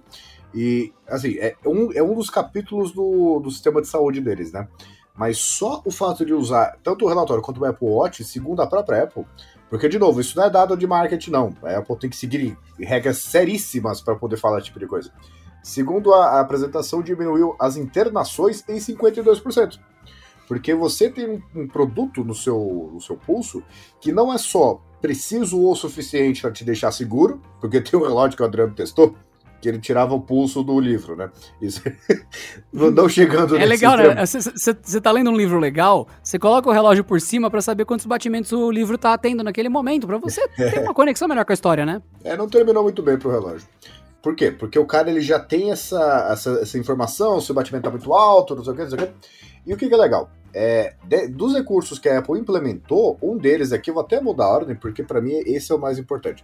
e assim, é um, é um dos capítulos do, do sistema de saúde deles, né? Mas só o fato de usar tanto o relatório quanto o Apple Watch, segundo a própria Apple, porque, de novo, isso não é dado de marketing, não. A Apple tem que seguir regras seríssimas para poder falar esse tipo de coisa. Segundo a, a apresentação, diminuiu as internações em 52%. Porque você tem um, um produto no seu, no seu pulso que não é só preciso o suficiente para te deixar seguro, porque tem um relógio que o Adriano testou, que ele tirava o pulso do livro, né? Isso não chegando
É legal, né? Você tá lendo um livro legal, você coloca o relógio por cima para saber quantos batimentos o livro tá tendo naquele momento, para você ter uma conexão melhor com a história, né?
É, não terminou muito bem pro relógio. Por quê? Porque o cara ele já tem essa, essa, essa informação, se o batimento tá muito alto, não sei o que, não sei o que. E o que, que é legal? É, de, dos recursos que a Apple implementou, um deles aqui, eu vou até mudar a ordem, porque para mim esse é o mais importante.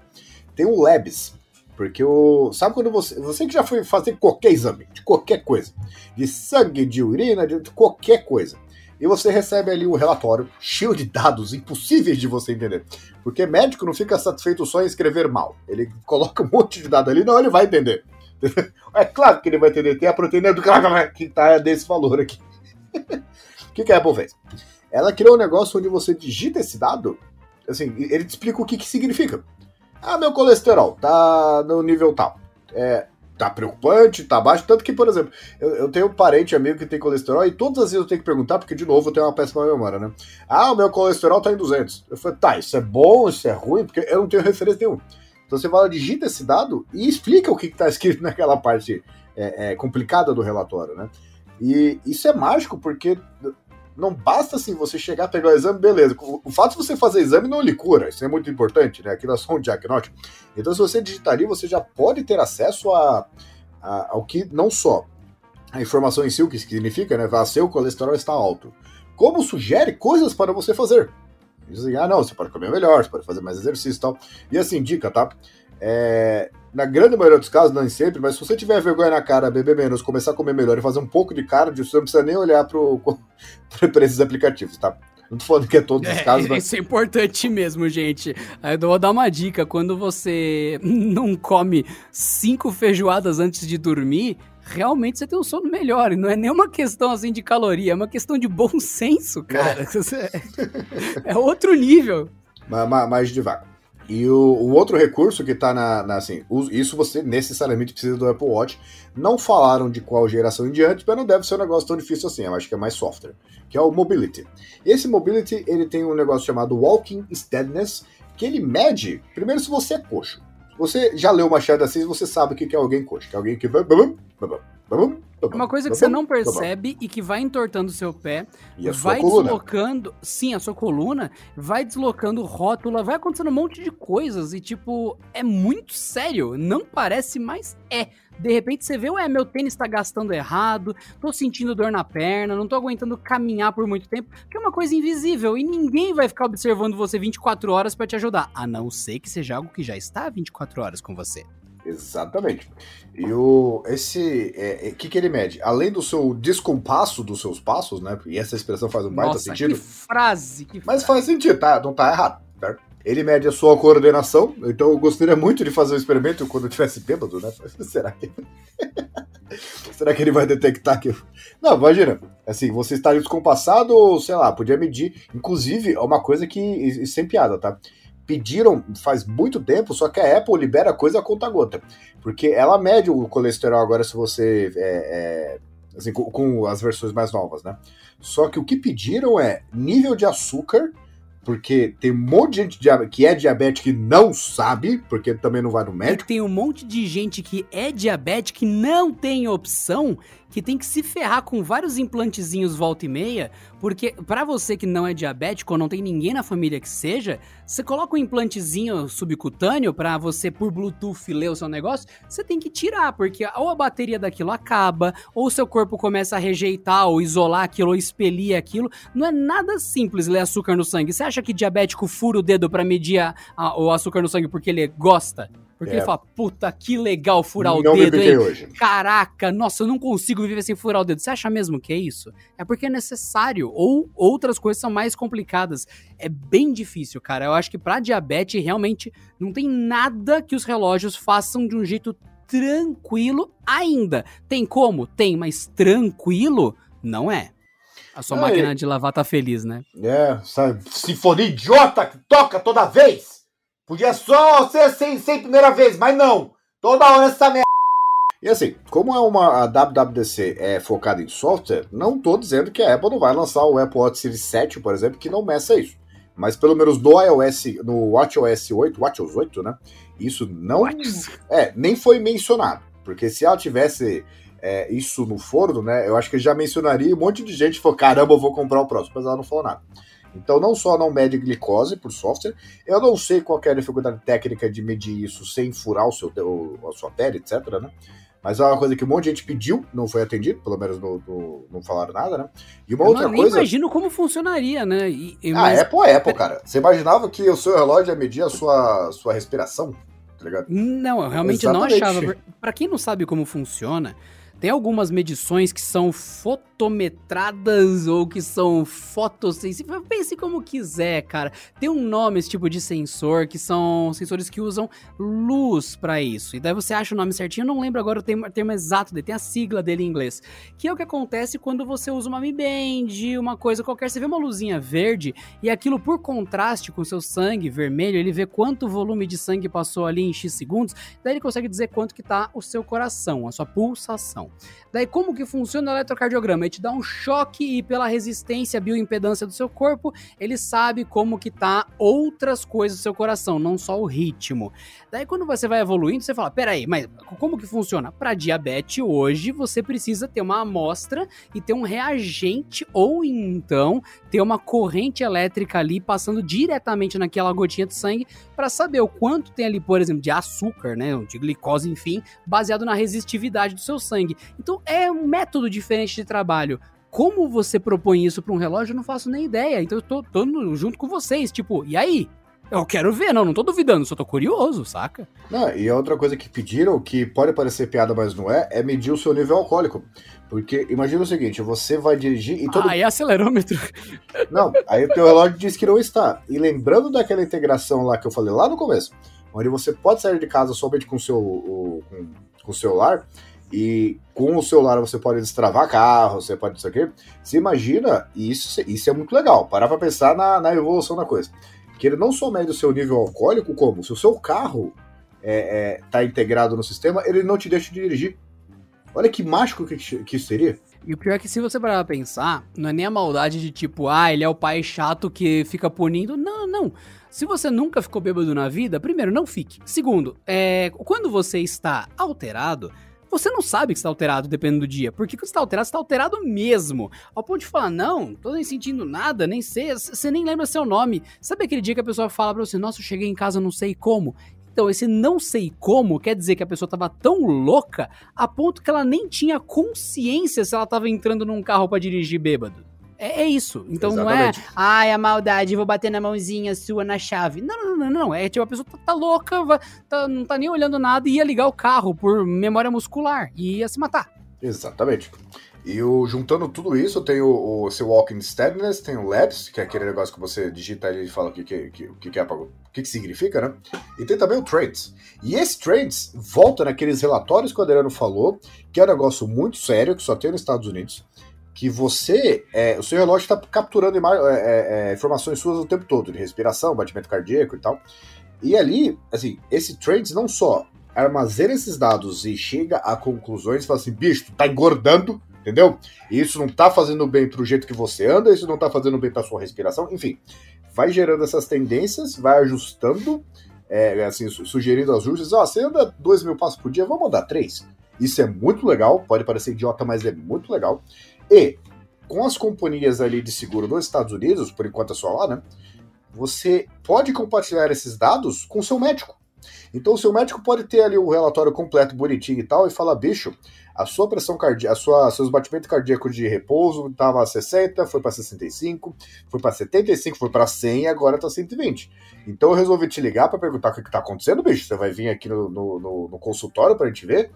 Tem o Labs, porque o. Sabe quando você. Você que já foi fazer qualquer exame, de qualquer coisa, de sangue, de urina, de qualquer coisa e você recebe ali o relatório cheio de dados impossíveis de você entender. Porque médico não fica satisfeito só em escrever mal. Ele coloca um monte de dados ali, não, ele vai entender. É claro que ele vai entender. Tem a proteína do que está desse valor aqui. o que, que a Apple fez? Ela criou um negócio onde você digita esse dado, assim, ele te explica o que, que significa. Ah, meu colesterol tá no nível tal. É, tá preocupante, tá baixo. Tanto que, por exemplo, eu, eu, tenho um parente amigo que tem colesterol e todas as vezes eu tenho que perguntar, porque de novo eu tenho uma péssima memória, né? Ah, o meu colesterol tá em 200. Eu falei, tá, isso é bom, isso é ruim, porque eu não tenho referência nenhuma. Então você vai lá, digita esse dado e explica o que, que tá escrito naquela parte é, é, complicada do relatório, né? E isso é mágico, porque não basta assim você chegar, pegar o exame, beleza. O fato de você fazer exame não lhe cura, isso é muito importante, né? Aquilo é só um diagnóstico. Então, se você digitar ali, você já pode ter acesso a, a, ao que não só a informação em si, o que significa, né? Ah, seu colesterol está alto. Como sugere coisas para você fazer. Dizem, ah, não, você pode comer melhor, você pode fazer mais exercício e tal. E assim, dica, tá? É, na grande maioria dos casos, não sempre, mas se você tiver vergonha na cara, beber menos, começar a comer melhor e fazer um pouco de cardio, você não precisa nem olhar para esses aplicativos, tá? Não tô falando que é todos os é, casos,
mas... Isso é importante mesmo, gente. Eu vou dar uma dica. Quando você não come cinco feijoadas antes de dormir, realmente você tem um sono melhor. E não é nenhuma questão assim de caloria, é uma questão de bom senso, cara. É, é outro nível.
Mais, mais devagar. E o, o, outro recurso que está na, na, assim, isso você necessariamente precisa do Apple Watch. Não falaram de qual geração em diante, mas não deve ser um negócio tão difícil assim. Eu acho que é mais software, que é o Mobility. Esse Mobility ele tem um negócio chamado Walking Steadiness, que ele mede primeiro se você é coxo. Você já leu Machado Assis, você sabe o que é alguém coxo, que é alguém que
É uma coisa que você não percebe e que vai entortando o seu pé,
E
vai
coluna.
deslocando, sim, a sua coluna, vai deslocando rótula, vai acontecendo um monte de coisas e tipo, é muito sério, não parece, mas é. De repente você vê, ué, meu tênis tá gastando errado, tô sentindo dor na perna, não tô aguentando caminhar por muito tempo, que é uma coisa invisível e ninguém vai ficar observando você 24 horas pra te ajudar, a não ser que seja algo que já está 24 horas com você.
Exatamente. E o esse é, é, que que ele mede? Além do seu descompasso dos seus passos, né? E essa expressão faz um baita
Nossa,
sentido.
que frase, que
Mas
frase.
faz sentido, tá? Não tá errado, certo? Ele mede a sua coordenação, então eu gostaria muito de fazer um experimento quando eu tivesse bêbado, né? Será que. Será que ele vai detectar que. Não, imagina. Assim, você está descompassado, sei lá, podia medir. Inclusive, é uma coisa que. e- e Sem piada, tá? Pediram faz muito tempo, só que a Apple libera coisa a conta gota. Porque ela mede o colesterol agora se você. é, é, assim, com, com as versões mais novas, né? Só que o que pediram é nível de açúcar porque tem um monte de gente que é diabético e não sabe, porque também não vai no
E
médico.
tem um monte de gente que é diabética que não tem opção, que tem que se ferrar com vários implantezinhos volta e meia, porque pra você que não é diabético ou não tem ninguém na família que seja, você coloca um implantezinho subcutâneo pra você por Bluetooth ler o seu negócio, você tem que tirar, porque ou a bateria daquilo acaba, ou o seu corpo começa a rejeitar ou isolar aquilo ou expelir aquilo. Não é nada simples ler açúcar no sangue. Você acha que diabético fura o dedo pra medir a- a- o açúcar no sangue porque ele gosta? Porque
É.
ele fala, puta, que legal furar
não
o dedo, hein?
hoje.
Caraca, nossa, eu não consigo viver sem furar o dedo. Você acha mesmo que é isso? É porque é necessário. Ou outras coisas são mais complicadas. É bem difícil, cara. Eu acho que pra diabetes realmente não tem nada que os relógios façam de um jeito tranquilo ainda. Tem como? Tem, mas tranquilo não é. A sua máquina de lavar tá feliz, né?
É, sabe? Sinfonia idiota que toca toda vez. Podia só ser sem, sem primeira vez, mas não. Toda hora essa merda. E assim, como é uma a WWDC é focada em software, não tô dizendo que a Apple não vai lançar o Apple Watch Series 7, por exemplo, que não meça isso. Mas pelo menos no iOS, no WatchOS 8, WatchOS 8, né? Isso não é, nem foi mencionado. Porque se ela tivesse é, isso no forno, né? Eu acho que já mencionaria e um monte de gente falou: caramba, eu vou comprar o próximo, mas ela não falou nada. Então, não só não mede glicose por software, eu não sei qual que é a dificuldade técnica de medir isso sem furar o seu, o- a sua pele, etc, né? Mas é uma coisa que um monte de gente pediu, não foi atendido, pelo menos no, no- não falaram nada, né? E uma
Eu
outra
não,
coisa.
imagino como funcionaria, né? E, e-
Ah,
mas-
Apple é Apple, cara. Você imaginava que o seu relógio ia medir a sua, sua respiração? Tá ligado?
Não, eu realmente não
Exatamente.
achava. Pra quem não sabe como funciona, tem algumas medições que são fotometradas ou que são fotossensíveis. Pense como quiser, cara. Tem um nome esse tipo de sensor que são sensores que usam luz pra isso. E daí você acha o nome certinho, eu não lembro agora o termo, termo exato dele, tem a sigla dele em inglês. Que é o que acontece quando você usa uma Mi Band, uma coisa qualquer, você vê uma luzinha verde e aquilo por contraste com o seu sangue vermelho, ele vê quanto volume de sangue passou ali em X segundos, daí ele consegue dizer quanto que tá o seu coração, a sua pulsação. Daí como que funciona o eletrocardiograma? Ele te dá um choque e pela resistência, bioimpedância do seu corpo, ele sabe como que tá outras coisas do seu coração, não só o ritmo. Daí quando você vai evoluindo, você fala, peraí, mas como que funciona? Para diabetes hoje, você precisa ter uma amostra e ter um reagente ou então ter uma corrente elétrica ali passando diretamente naquela gotinha de sangue para saber o quanto tem ali, por exemplo, de açúcar, né, de glicose, enfim, baseado na resistividade do seu sangue. Então é um método diferente de trabalho. Como você propõe isso para um relógio, eu não faço nem ideia. Então eu tô, tô junto com vocês, tipo, e aí? Eu quero ver, não, não tô duvidando, só tô curioso, saca?
Não, e a outra coisa que pediram, que pode parecer piada, mas não é, é medir o seu nível alcoólico. Porque imagina o seguinte, você vai dirigir e todo.
Ah, e acelerômetro.
Não, aí o teu relógio diz que não está. E lembrando daquela integração lá que eu falei lá no começo, onde você pode sair de casa somente com o seu o- com, com o celular, e com o celular você pode destravar carro, você pode isso aqui. Você imagina, e isso, isso é muito legal, parar pra pensar na, na evolução da coisa. Que ele não só mede o seu nível alcoólico, como se o seu carro é, é, tá integrado no sistema, ele não te deixa dirigir. Olha que mágico que, que isso seria.
E o pior é que se você parar pra pensar, não é nem a maldade de tipo, ah, ele é o pai chato que fica punindo. Não, não. Se você nunca ficou bêbado na vida, primeiro, não fique. Segundo, é, quando você está alterado, você não sabe que está alterado dependendo do dia. Porque quando está alterado, está alterado mesmo. Ao ponto de falar, não, tô nem sentindo nada, nem sei, você nem lembra seu nome. Sabe aquele dia que a pessoa fala pra você, nossa, eu cheguei em casa, não sei como. Então, esse não sei como quer dizer que a pessoa tava tão louca a ponto que ela nem tinha consciência se ela tava entrando num carro para dirigir bêbado. É, é, isso. Então Exatamente. não é, ai, a maldade, vou bater na mãozinha sua na chave. Não, não, não, não. É tipo, a pessoa tá, tá louca, vai, tá, não tá nem olhando nada e ia ligar o carro por memória muscular e ia se matar.
Exatamente. E o, juntando tudo isso, tem o, o seu Walking Steadiness, tem o Labs, que é aquele negócio que você digita e fala o que, que, que, que, que, é, o que, que significa, né? E tem também o Trends. E esse Trends volta naqueles relatórios que o Adriano falou, que é um negócio muito sério, que só tem nos Estados Unidos, que você, é, o seu relógio está capturando é, é, é, informações suas o tempo todo, de respiração, batimento cardíaco e tal. E ali, assim, esse Trends não só armazena esses dados e chega a conclusões fala assim, bicho, tu tá engordando, entendeu? Isso não tá fazendo bem pro jeito que você anda, isso não tá fazendo bem pra sua respiração, enfim. Vai gerando essas tendências, vai ajustando, é, assim, sugerindo ajustes. Ó, oh, você anda 2 mil passos por dia, vamos andar 3. Isso é muito legal, pode parecer idiota, mas é muito legal. E com as companhias ali de seguro nos Estados Unidos, por enquanto é só lá, né? Você pode compartilhar esses dados com o seu médico. Então o seu médico pode ter ali o relatório completo, bonitinho e tal, e falar, bicho, a sua pressão cardíaca, sua, seus batimentos cardíacos de repouso estava a 60, foi para 65, foi para 75, foi para 100 e agora está 120. Então eu resolvi te ligar para perguntar o que, está acontecendo, bicho. Você vai vir aqui no, no, no, no consultório para a gente ver?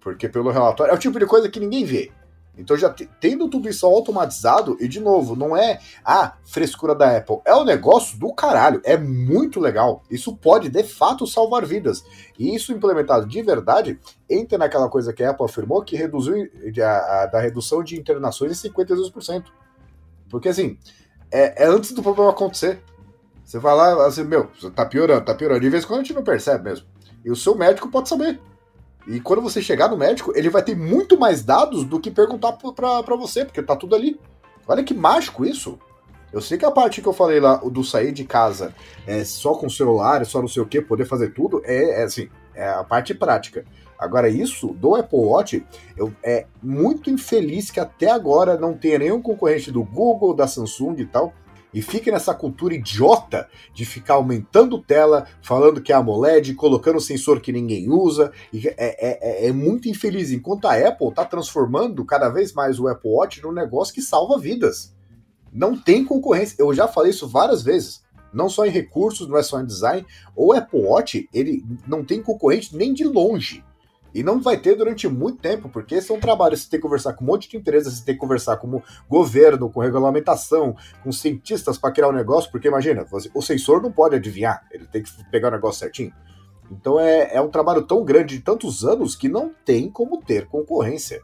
Porque pelo relatório é o tipo de coisa que ninguém vê. Então, já tendo tudo isso automatizado, e de novo, não é a ah, frescura da Apple, é o negócio do caralho, é muito legal. Isso pode de fato salvar vidas. E isso implementado de verdade entra naquela coisa que a Apple afirmou que reduziu a, a da redução de internações em 52%. Porque assim, é, é antes do problema acontecer. Você vai lá, assim, meu, tá piorando, tá piorando. De vez em quando a gente não percebe mesmo. E o seu médico pode saber. E quando você chegar no médico, ele vai ter muito mais dados do que perguntar para você, porque tá tudo ali. Olha que mágico isso. Eu sei que a parte que eu falei lá, do sair de casa é só com celular, só não sei o que, poder fazer tudo, é, é assim, é a parte prática. Agora, isso do Apple Watch, eu, é muito infeliz que até agora não tenha nenhum concorrente do Google, da Samsung e tal, e fique nessa cultura idiota de ficar aumentando tela, falando que é AMOLED, colocando sensor que ninguém usa. E é, é, é, é muito infeliz. Enquanto a Apple está transformando cada vez mais o Apple Watch num negócio que salva vidas. Não tem concorrência. Eu já falei isso várias vezes. Não só em recursos, não é só em design. O Apple Watch, ele não tem concorrente nem de longe. E não vai ter durante muito tempo, porque esse é um trabalho. Você tem que conversar com um monte de empresas, você tem que conversar com o governo, com regulamentação, com cientistas para criar um negócio, porque imagina, o sensor não pode adivinhar, ele tem que pegar o negócio certinho. Então é, é um trabalho tão grande de tantos anos que não tem como ter concorrência.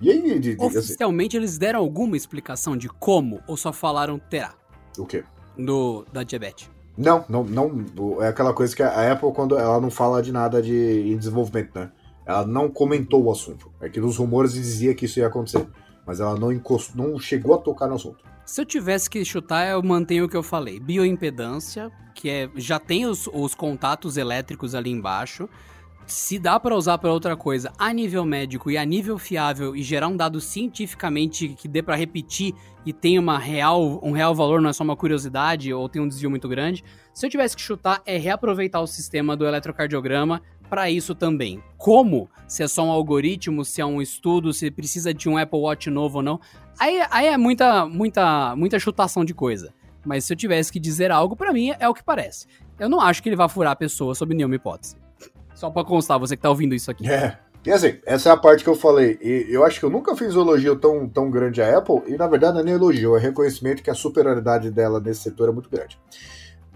E aí, de, de,
assim Oficialmente assim, eles deram alguma explicação de como ou só falaram terá?
O quê?
Do, da diabetes.
Não, não, não. É aquela coisa que a Apple, quando ela não fala de nada de em desenvolvimento, né? Ela não comentou o assunto. É que nos rumores dizia que isso ia acontecer. Mas ela não, encostou, não chegou a tocar no assunto.
Se eu tivesse que chutar, eu mantenho o que eu falei. Bioimpedância, que é já tem os, os contatos elétricos ali embaixo. Se dá para usar para outra coisa a nível médico e a nível fiável e gerar um dado cientificamente que dê para repetir e tenha uma real, um real valor, não é só uma curiosidade ou tem um desvio muito grande. Se eu tivesse que chutar, é reaproveitar o sistema do eletrocardiograma para isso também. Como? Se é só um algoritmo, se é um estudo, se precisa de um Apple Watch novo ou não. Aí, aí é muita, muita, muita chutação de coisa. Mas se eu tivesse que dizer algo, para mim é o que parece. Eu não acho que ele vai furar a pessoa sob nenhuma hipótese. Só pra constar, você que tá ouvindo isso aqui.
É. E assim, essa é a parte que eu falei. E eu acho que eu nunca fiz um elogio tão, tão grande à Apple, e na verdade não é nem elogio, é reconhecimento que a superioridade dela nesse setor é muito grande.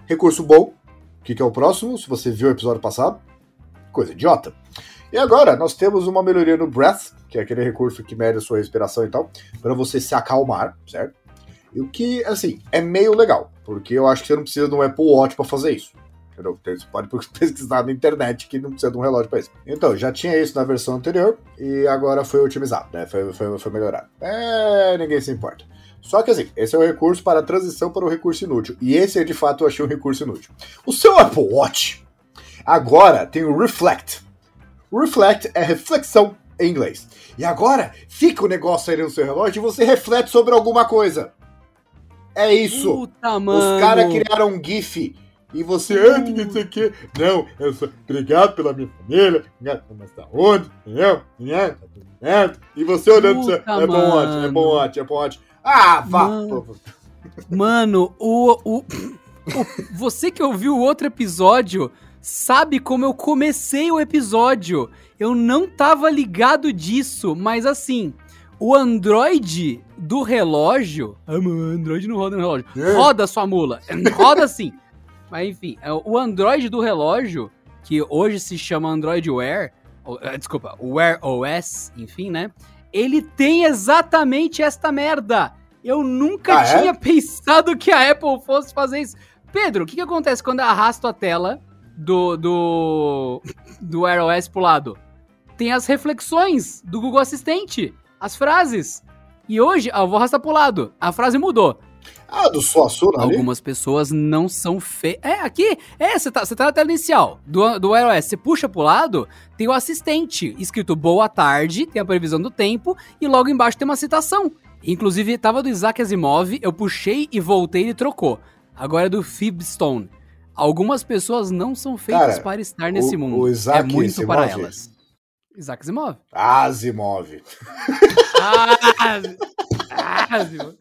Recurso bom, o que, que é o próximo? Se você viu o episódio passado, coisa idiota. E agora, nós temos uma melhoria no Breath, que é aquele recurso que mede a sua respiração e tal, para você se acalmar, certo? E o que, assim, é meio legal, porque eu acho que você não precisa de um Apple Watch para fazer isso. Você pode pesquisar na internet que não precisa de um relógio para isso. Então, já tinha isso na versão anterior e agora foi otimizado, né? Foi, foi, foi melhorado. É, ninguém se importa. Só que assim, esse é o recurso para a transição para o recurso inútil. E esse, de fato, eu achei um recurso inútil. O seu Apple Watch Agora tem o Reflect. Reflect é reflexão em inglês. E agora fica o negócio aí no seu relógio e você reflete sobre alguma coisa. É isso.
Puta, mano.
Os caras criaram um GIF. E você, ah, que não sei o quê. Não, eu sou obrigado pela minha família. Entendeu? Entendeu? Tá tudo certo. E você olhando.
Puta,
É bom ótimo, é bom ótimo, é bom ótimo. Ah, vá.
Mano. Mano, o, o, o- Você que ouviu o outro episódio sabe como eu comecei o episódio. Eu não tava ligado disso, mas assim, o Android do relógio. Ah, mano, Android não roda no relógio.
É.
Roda sua mula. Roda sim. Mas enfim, é, o Android do relógio, que hoje se chama Android Wear, eh, desculpa, Wear OS, enfim, né? Ele tem exatamente esta merda. Eu nunca
Ah, é?
tinha pensado que a Apple fosse fazer isso. Pedro, o que, que acontece quando eu arrasto a tela do, do, do Wear OS pro lado? Tem as reflexões do Google Assistente, as frases. E hoje, eu vou arrastar pro lado. A frase mudou.
Ah, do Suassuna ali?
Algumas pessoas não são feias. É, aqui, é, você tá, tá na tela inicial do, do iOS. Você puxa pro lado, tem o assistente escrito boa tarde, tem a previsão do tempo, e logo embaixo tem uma citação. Inclusive, tava do Isaac Asimov, eu puxei e voltei e trocou. Agora é do Fibstone. Algumas pessoas não são feitas
Cara,
para estar nesse
o-
mundo.
o Isaac
é muito
Asimov?
para elas. Isaac Asimov.
Asimov.
Ah, Asimov.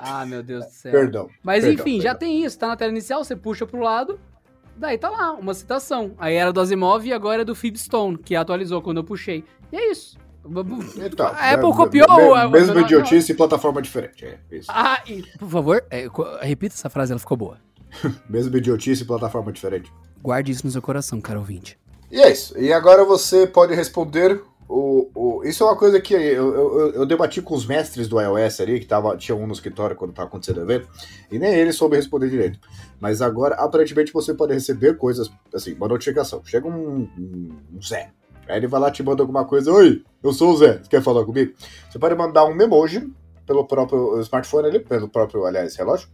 Ah, meu Deus do céu.
Perdão.
Mas
perdão,
enfim, já
perdão.
tem isso, tá na tela inicial, você puxa pro lado, daí tá lá, uma citação. Aí era do Asimov e agora é do Fibstone, que atualizou quando eu puxei. E é isso.
Então,
a Apple
é,
copiou
me-
a-
idiotice e plataforma diferente. É, isso.
Ah, e, por favor, é, repita essa frase, ela ficou boa.
Mesma idiotice e plataforma diferente.
Guarde isso no seu coração, caro ouvinte.
E é isso. E agora você pode responder. O, o- isso é uma coisa que eu, eu, eu- debati com os mestres do iOS ali, que tava, tinha um no escritório quando estava acontecendo o evento, e nem ele soube responder direito. Mas agora, aparentemente, você pode receber coisas, assim, uma notificação. Chega um, um- um Zé. Aí ele vai lá e te manda alguma coisa. Oi, eu sou o Zé, você quer falar comigo? Você pode mandar um emoji pelo próprio smartphone ali, pelo próprio, aliás, relógio,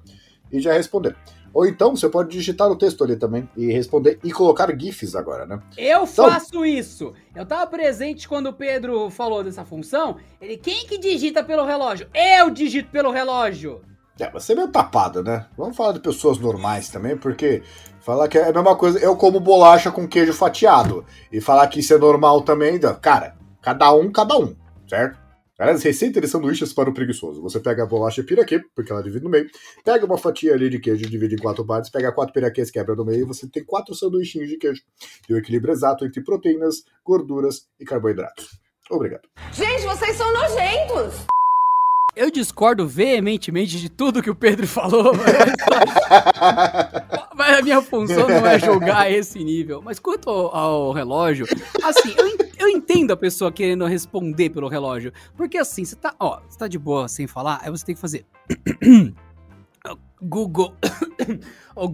e já responder. Ou então você pode digitar o texto ali também e responder e colocar GIFs agora, né?
Eu
Então-
faço isso! Eu tava presente quando o Pedro falou dessa função. Ele, quem que digita pelo relógio? Eu digito pelo relógio!
É, você é meio tapado, né? Vamos falar de pessoas normais também, porque falar que é a mesma coisa, eu como bolacha com queijo fatiado. E falar que isso é normal também, dá- cara, cada um, cada um, certo? Aliás, receita de sanduíches para o preguiçoso. Você pega a bolacha piraquê, porque ela divide no meio, pega uma fatia ali de queijo, divide em quatro partes, pega quatro piraquês, quebra no meio, e você tem quatro sanduichinhos de queijo. E o equilíbrio exato entre proteínas, gorduras e carboidratos. Obrigado.
Gente, vocês são nojentos!
Eu discordo veementemente de tudo que o Pedro falou. Mas a minha função não é julgar a esse nível. Mas quanto ao, relógio, assim, eu, eu entendo a pessoa querendo responder pelo relógio. Porque assim, você tá, ó, você tá de boa sem falar, aí você tem que fazer. Google. o,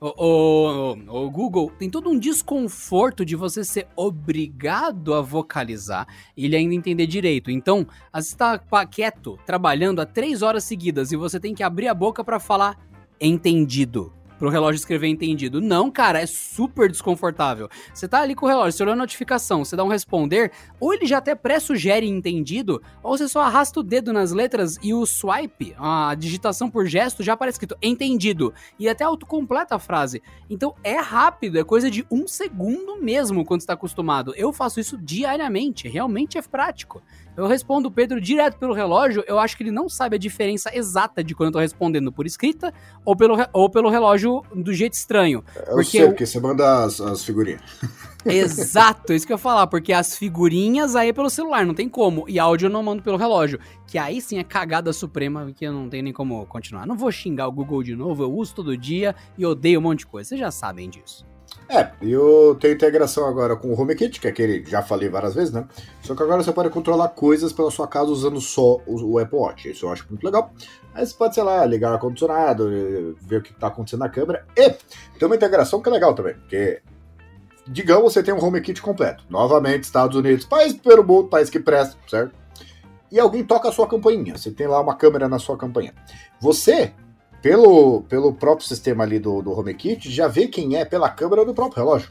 o, o- o Google tem todo um desconforto de você ser obrigado a vocalizar e ele ainda entender direito. Então, você tá pa- quieto, trabalhando há três horas seguidas e você tem que abrir a boca pra falar entendido. Pro relógio escrever entendido. Não, cara, é super desconfortável. Você tá ali com o relógio, você olhou a notificação, você dá um responder, ou ele já até pré-sugere entendido, ou você só arrasta o dedo nas letras e o swipe, a digitação por gesto, já aparece escrito entendido. E até autocompleta a frase. Então é rápido, é coisa de um segundo mesmo quando você tá acostumado. Eu faço isso diariamente, realmente é prático. Eu respondo o Pedro direto pelo relógio, eu acho que ele não sabe a diferença exata de quando eu tô respondendo por escrita ou pelo, ou pelo relógio do jeito estranho.
Eu
Porque
sei,
eu-
porque você manda as, as figurinhas.
Exato, é isso que eu ia falar, porque as figurinhas aí é pelo celular, não tem como. E áudio eu não mando pelo relógio. Que aí sim é cagada suprema, que eu não tenho nem como continuar. Não vou xingar o Google de novo, eu uso todo dia e odeio um monte de coisa. Vocês já sabem disso.
É, eu tenho integração agora com o HomeKit, que é aquele, já falei várias vezes, né? Só que agora você pode controlar coisas pela sua casa usando só o, Apple Watch. Isso eu acho muito legal. Aí você pode, sei lá, ligar o ar-condicionado, ver o que está acontecendo na câmera. E tem uma integração que é legal também, porque, digamos, você tem um HomeKit completo. Novamente, Estados Unidos, país pelo mundo, país que presta, certo? E alguém toca a sua campainha. Você tem lá uma câmera na sua campainha. Você pelo, pelo próprio sistema ali do, do HomeKit, já vê quem é pela câmera do próprio relógio.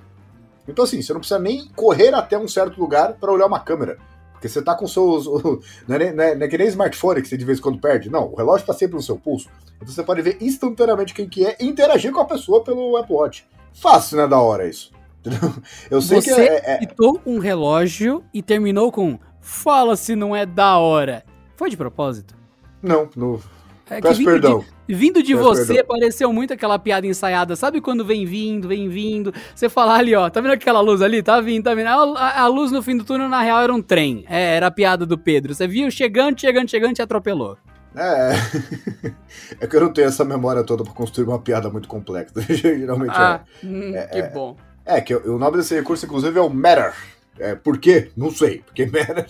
Então, assim, você não precisa nem correr até um certo lugar para olhar uma câmera. Porque você tá com seus. Não é, nem, não, é, não é que nem smartphone que você de vez em quando perde. Não, o relógio tá sempre no seu pulso. Então você pode ver instantaneamente quem que é e interagir com a pessoa pelo Apple Watch. Fácil, né? Da hora isso. Eu sei
Você
que é, é,
quitou um relógio e terminou com fala se não é da hora. Foi de propósito?
Não, no.
É
Peço
vindo
perdão.
De, vindo de
Peço
você,
perdão.
pareceu muito aquela piada ensaiada. Sabe quando vem vindo, vem vindo? Você fala ali, ó, tá vendo aquela luz ali? Tá vindo, tá vindo. A, a- a luz no fim do túnel, na real, era um trem. É, era a piada do Pedro. Você viu chegando, chegando, chegando e te atropelou.
É. É que eu não tenho essa memória toda pra construir uma piada muito complexa. Geralmente
Ah, hum, que
é.
bom.
é. É, que o o nome desse recurso, inclusive, é o Matter. É, por quê? Não sei. Porque Matter.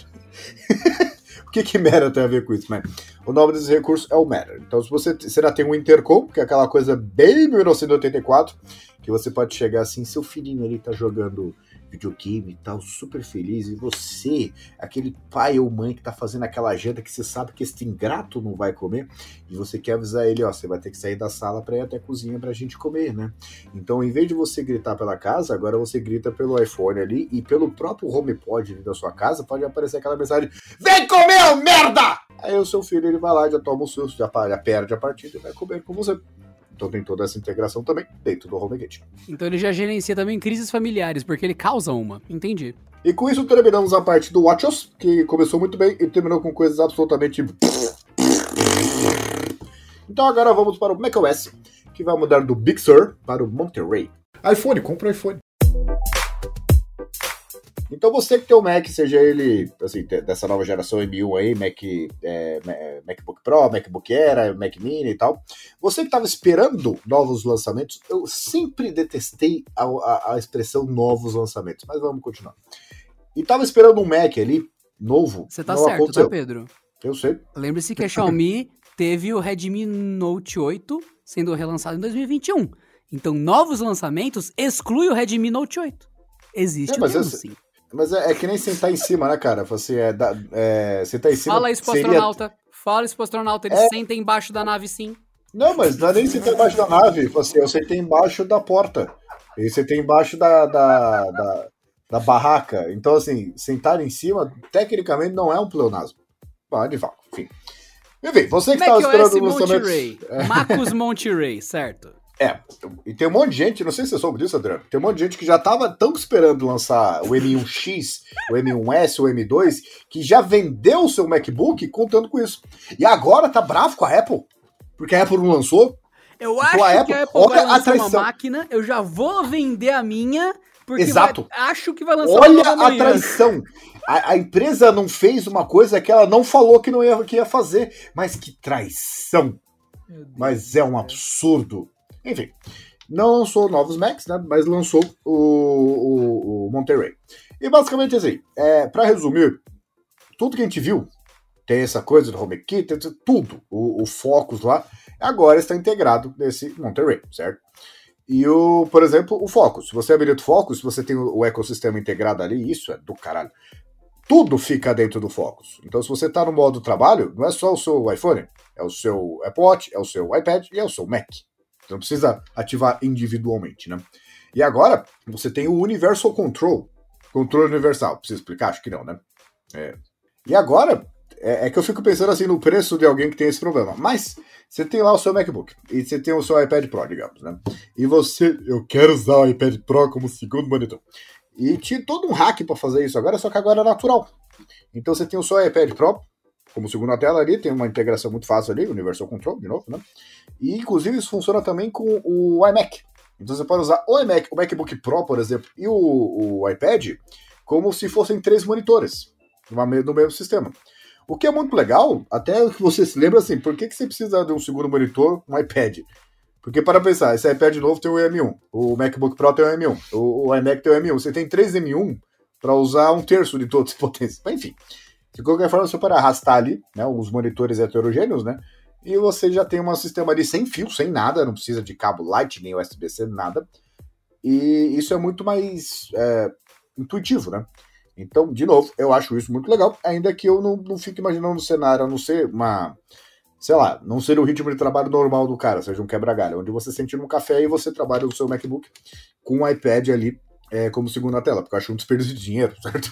que, que Matter tem a ver com isso? Mas o nome desse recurso é o Matter. Então, se você, já tem um intercom, que é aquela coisa bem 1984, que você pode chegar assim, seu filhinho ali tá jogando videogame e tal, super feliz, e você, aquele pai ou mãe que tá fazendo aquela janta que você sabe que esse ingrato não vai comer, e você quer avisar ele, ó, você vai ter que sair da sala para ir até a cozinha pra gente comer, né? Então, em vez de você gritar pela casa, agora você grita pelo iPhone ali e pelo próprio HomePod ali da sua casa, pode aparecer aquela mensagem: Vem comer, merda! Aí o seu filho ele vai lá, já toma o susto, já perde a partida e vai comer com você. Então tem toda essa integração também dentro do HomeKit.
Então ele já gerencia também crises familiares, porque ele causa uma. Entendi.
E com isso terminamos a parte do WatchOS, que começou muito bem e terminou com coisas absolutamente. Então agora vamos para o macOS, que vai mudar do Big Sur para o Monterey. iPhone, compra o iPhone. Então você que tem o Mac, seja ele assim, dessa nova geração M1 aí, Mac, é, Ma- MacBook Pro, MacBook Air, Mac Mini e tal, você que estava esperando novos lançamentos, eu sempre detestei a, a- a expressão novos lançamentos, mas vamos continuar. E tava esperando um Mac ali, novo.
Você tá certo,
aconteceu.
tá, Pedro?
Eu sei.
Lembre-se que a Xiaomi teve o Redmi Note 8 sendo relançado em 2021. Então, novos lançamentos exclui o Redmi Note 8. Existe
É, mas
mesmo,
esse-
sim.
Mas é, é que nem sentar em cima, né, cara? Você é, da- é, sentar em cima.
Fala isso pro
seria-
astronauta. Fala isso pro astronauta. Ele
É.
senta embaixo da nave, sim.
Não, mas não é nem sentar embaixo da nave. Assim, eu sentei embaixo da porta. E você tem embaixo da, da, da, da barraca. Então, assim, sentar em cima, tecnicamente, não é um pleonasmo. Pode, vá, enfim. Enfim, você que estava
macOS
esperando o lançamento.
Monterey. Macos Monterey, certo.
É, e tem um monte de gente, não sei se você soube disso, Adriano, tem um monte de gente que já tava tão esperando lançar o M1X, o M1S, o M2, que já vendeu o seu MacBook contando com isso. E agora tá bravo com a Apple, porque a Apple não lançou.
Eu
Então,
acho
a
que
Apple-
a Apple
olha
vai
a
lançar uma máquina, eu já vou vender a minha, porque
Exato.
vai- acho que vai lançar
Olha a traição. A, a empresa não fez uma coisa que ela não falou que não ia, que ia fazer. Mas que traição. Mas é um absurdo. Enfim, não lançou novos Macs, né? Mas lançou o, o, o Monterey. E basicamente assim, é, para resumir, tudo que a gente viu, tem essa coisa do HomeKit, tudo, o, o Focus lá, agora está integrado nesse Monterey, certo? E o, por exemplo, o Focus. Se você habilita o Focus, você tem o ecossistema integrado ali, isso é do caralho. Tudo fica dentro do Focus. Então, se você está no modo trabalho, não é só o seu iPhone, é o seu Apple Watch, é o seu iPad e é o seu Mac. Não precisa ativar individualmente, né? E agora, você tem o Universal Control. Controle universal. Precisa explicar? Acho que não, né? É. E agora, é, é que eu fico pensando assim no preço de alguém que tem esse problema. Mas, você tem lá o seu MacBook. E você tem o seu iPad Pro, digamos, né? E você... Eu quero usar o iPad Pro como segundo monitor. E tinha todo um hack para fazer isso agora, só que agora é natural. Então você tem o seu iPad Pro como segunda tela ali, tem uma integração muito fácil ali, Universal Control, de novo, né? E inclusive isso funciona também com o iMac. Então você pode usar o iMac, o MacBook Pro, por exemplo, e o, o iPad como se fossem três monitores no me- no mesmo sistema. O que é muito legal, até que você se lembra assim, por que, que você precisa de um segundo monitor, um iPad? Porque para pensar, esse iPad novo tem o M1, o MacBook Pro tem o M1, o, o iMac tem o M1, você tem três M1 para usar um terço de todas as potências. Enfim, de qualquer forma, você pode arrastar ali, né, os monitores heterogêneos, né, e você já tem um sistema ali sem fio, sem nada, não precisa de cabo Lightning, USB-C, nada. E isso é muito mais é, intuitivo, né? Então, de novo, eu acho isso muito legal, ainda que eu não, não fique imaginando o cenário, a não ser uma, sei lá, não ser o ritmo de trabalho normal do cara, seja um quebra-galho, onde você sente num café e você trabalha no seu MacBook com um iPad ali é, como segunda tela, porque eu acho um desperdício de dinheiro, certo?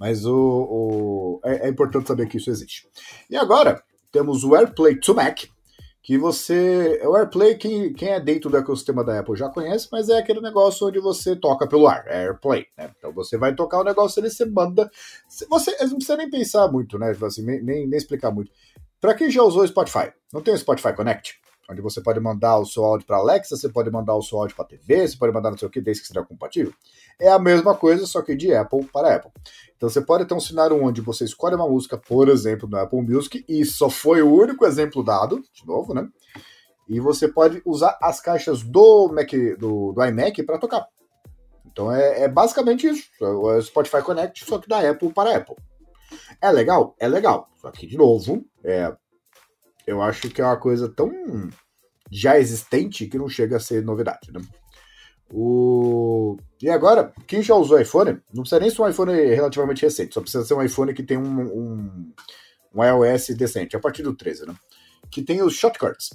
Mas o, o é, é, importante saber que isso existe. E agora temos o AirPlay to Mac, que você. O AirPlay, quem, quem é dentro do ecossistema da Apple já conhece, mas é aquele negócio onde você toca pelo ar, é AirPlay, né? Então você vai tocar o negócio e você manda. Você não precisa nem pensar muito, né? Tipo assim, nem, nem explicar muito. Para quem já usou o Spotify, não tem o Spotify Connect? Onde você pode mandar o seu áudio para Alexa, você pode mandar o seu áudio para TV, você pode mandar não sei o que, desde que seja compatível. É a mesma coisa, só que de Apple para Apple. Então você pode ter um cenário onde você escolhe uma música, por exemplo, no Apple Music, e só foi o único exemplo dado, de novo, né? E você pode usar as caixas do, Mac, do, do iMac para tocar. Então é, é, basicamente isso. É o Spotify Connect, só que da Apple para Apple. É legal? É legal. Só que, de novo, é, eu acho que é uma coisa tão já existente que não chega a ser novidade, né? O... E agora, quem já usou iPhone, não precisa nem ser um iPhone relativamente recente, só precisa ser um iPhone que tem um, um, um iOS decente, a partir do 13, né? Que tem os shortcuts.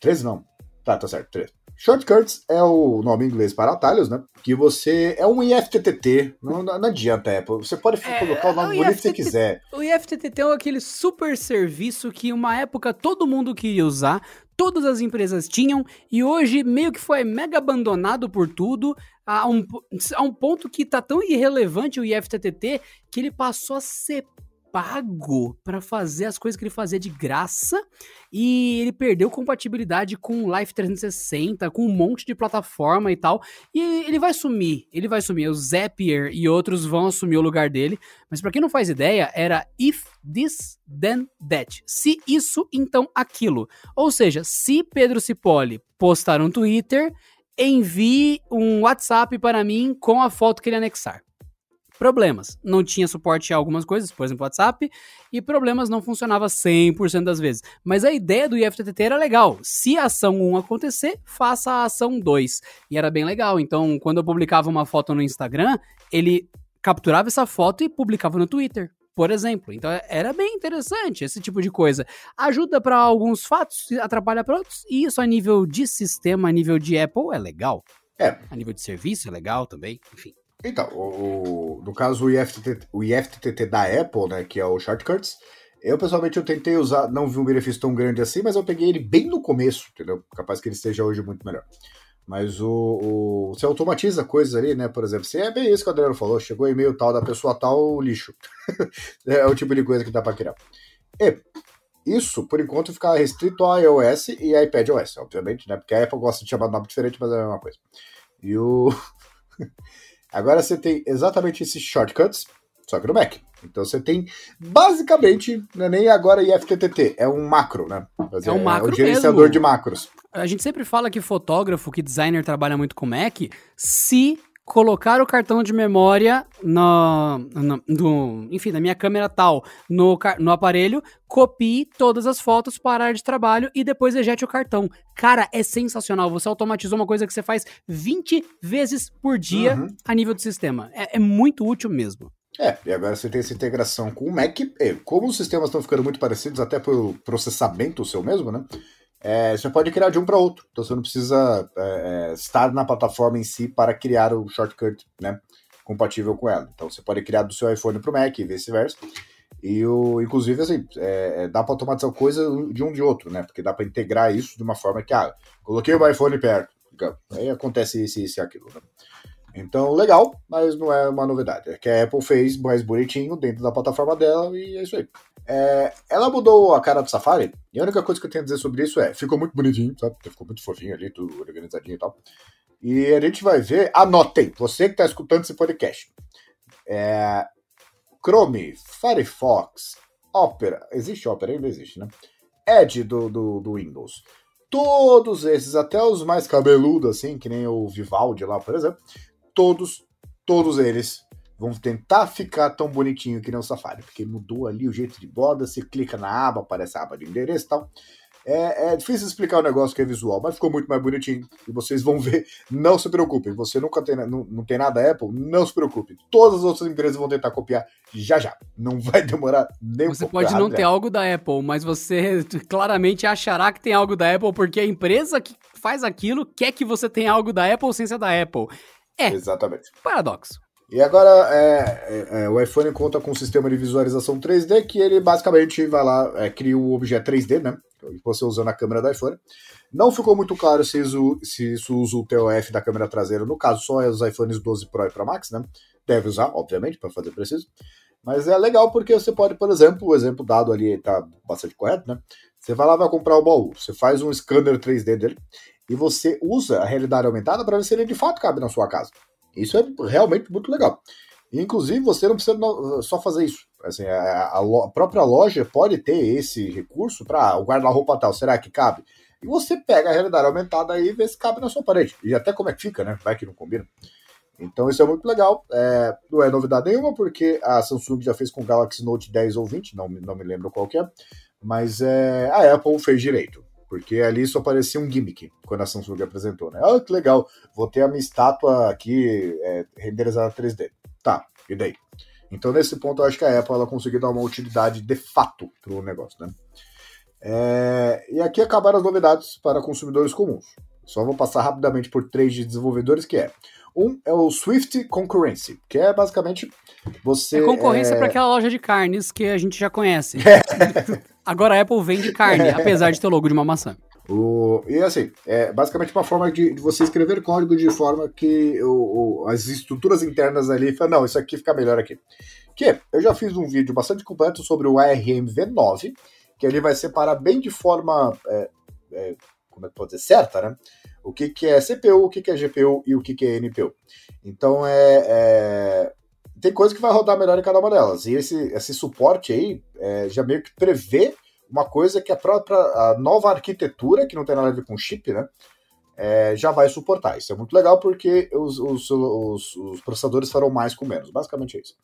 13 não. Tá, tá certo, 13. Shortcuts é o nome inglês para atalhos, né? Que você. É um IFTTT. Não, não adianta, Apple. Você pode é, colocar o nome bonito que você quiser.
O IFTTT é aquele super serviço que, uma época, todo mundo queria usar, todas as empresas tinham, e hoje meio que foi mega abandonado por tudo. A um, a um ponto que tá tão irrelevante o IFTTT que ele passou a ser pago para fazer as coisas que ele fazia de graça e ele perdeu compatibilidade com o Life 360, com um monte de plataforma e tal. E ele vai sumir, ele vai sumir. O Zapier e outros vão assumir o lugar dele. Mas para quem não faz ideia, era if this then that. Se isso, então aquilo. Ou seja, se Pedro Cipolle postar um Twitter, envie um WhatsApp para mim com a foto que ele anexar problemas. Não tinha suporte a algumas coisas, por exemplo, WhatsApp, e problemas não funcionava 100% das vezes. Mas a ideia do IFTTT era legal. Se a ação 1 acontecer, faça a ação 2. E era bem legal. Então, quando eu publicava uma foto no Instagram, ele capturava essa foto e publicava no Twitter. Por exemplo, então era bem interessante esse tipo de coisa. Ajuda para alguns fatos, atrapalha para outros, e isso a nível de sistema, a nível de Apple é legal.
É.
A nível de serviço é legal também, enfim.
Então, o, no caso o IFTTT, o IFTTT da Apple, né, que é o Shortcuts, eu pessoalmente eu tentei usar, não vi um benefício tão grande assim, mas eu peguei ele bem no começo, entendeu? Capaz que ele esteja hoje muito melhor. Mas o, o você automatiza coisas ali, né? Por exemplo, se é bem isso que o Adriano falou, chegou e-mail tal da pessoa tal, lixo. é o tipo de coisa que dá para criar. E isso, por enquanto, fica restrito ao iOS e iPadOS, obviamente, né? Porque a Apple gosta de chamar nome diferente, mas é a mesma coisa. E o Agora você tem exatamente esses shortcuts, só que no Mac. Então você tem basicamente, não é nem agora IFTTT, é um macro, né?
é um macro é
o gerenciador
mesmo.
de macros.
A gente sempre fala que fotógrafo, que designer trabalha muito com Mac, se colocar o cartão de memória no, no, no, enfim, na minha câmera tal, no, no aparelho, copie todas as fotos para a área de trabalho e depois ejete o cartão. Cara, é sensacional. Você automatizou uma coisa que você faz 20 vezes por dia uhum. a nível do sistema. É, é muito útil mesmo.
É, e agora você tem essa integração com o Mac. Como os sistemas estão ficando muito parecidos, até pelo processamento seu mesmo, né? É, você pode criar de um para outro. Então você não precisa é, é, estar na plataforma em si para criar o shortcut né, compatível com ela. Então você pode criar do seu iPhone para o Mac e vice-versa. E o, inclusive, assim, é, é dá para automatizar coisa de um de outro, né? Porque dá para integrar isso de uma forma que, ah, coloquei o iPhone perto, aí acontece isso, e aquilo. Né? Então, legal, mas não é uma novidade. É que a Apple fez mais bonitinho dentro da plataforma dela e é isso aí. É, ela mudou a cara do Safari, e a única coisa que eu tenho a dizer sobre isso é: ficou muito bonitinho, sabe? Ficou muito fofinho ali, tudo organizadinho e tal. E a gente vai ver, anotem, você que está escutando esse podcast. É, Chrome, Firefox, Opera, existe Opera? Ainda existe, né? Edge do, do, do Windows. Todos esses, até os mais cabeludos, assim, que nem o Vivaldi lá, por exemplo, todos, todos eles vão tentar ficar tão bonitinho que nem o Safari, porque mudou ali o jeito de borda, você clica na aba, aparece a aba de endereço e tal. É, é, difícil explicar o negócio que é visual, mas ficou muito mais bonitinho. E vocês vão ver. Não se preocupem. Você nunca tem, não, não tem nada Apple, não se preocupe. Todas as outras empresas vão tentar copiar já já. Não vai demorar nem
um Você pode não ter algo da Apple, mas você claramente achará que tem algo da Apple, porque a empresa que faz aquilo quer que você tenha algo da Apple sem ser da Apple. É.
Exatamente.
Paradoxo.
E agora é, é, é, o iPhone conta com um sistema de visualização 3D que ele basicamente vai lá, é, cria o um objeto 3D, né? Você usa na câmera do iPhone. Não ficou muito claro se isso, se isso usa o TOF da câmera traseira, no caso, só os iPhones 12 Pro e Pro Max, né? Deve usar, obviamente, para fazer preciso. Mas é legal porque você pode, por exemplo, o exemplo dado ali está bastante correto, né? Você vai lá vai comprar o baú, você faz um scanner 3D dele e você usa a realidade aumentada para ver se ele de fato cabe na sua casa. Isso é realmente muito legal. Inclusive, você não precisa só fazer isso. Assim, a, a, própria loja pode ter esse recurso para ah, o guarda-roupa tal, será que cabe? E você pega a realidade aumentada aí e vê se cabe na sua parede. E até como é que fica, né? Vai que não combina. Então isso é muito legal. É, não é novidade nenhuma, porque a Samsung já fez com o Galaxy Note 10 ou 20, não, não me lembro qual que é. Mas é, a Apple fez direito. Porque ali só parecia um gimmick quando a Samsung apresentou, né? Ah, que legal, vou ter a minha estátua aqui é, renderizada 3D. Tá, e daí? Então, nesse ponto, eu acho que a Apple ela conseguiu dar uma utilidade de fato para o negócio, né? É, e aqui acabaram as novidades para consumidores comuns. Só vou passar rapidamente por três de desenvolvedores que é. Um é o Swift Concurrency, que é basicamente você.
É concorrência
é...
para aquela loja de carnes que a gente já conhece. Agora a Apple vende carne, apesar de ter o logo de uma maçã.
O, e assim, é basicamente uma forma de, de você escrever código de forma que o, o, as estruturas internas ali falam, não, isso aqui fica melhor aqui. Que eu já fiz um vídeo bastante completo sobre o ARM V9, que ele vai separar bem de forma, é, é, como é que pode dizer, certa, né? O que, que é CPU, o que, que é GPU e o que, que é NPU. Então é, é tem coisa que vai rodar melhor em cada uma delas. E esse, esse suporte aí é, já meio que prevê uma coisa que a própria a nova arquitetura, que não tem nada a ver com chip, né? É, já vai suportar. Isso é muito legal porque os, os, os, os, processadores farão mais com menos. Basicamente é isso.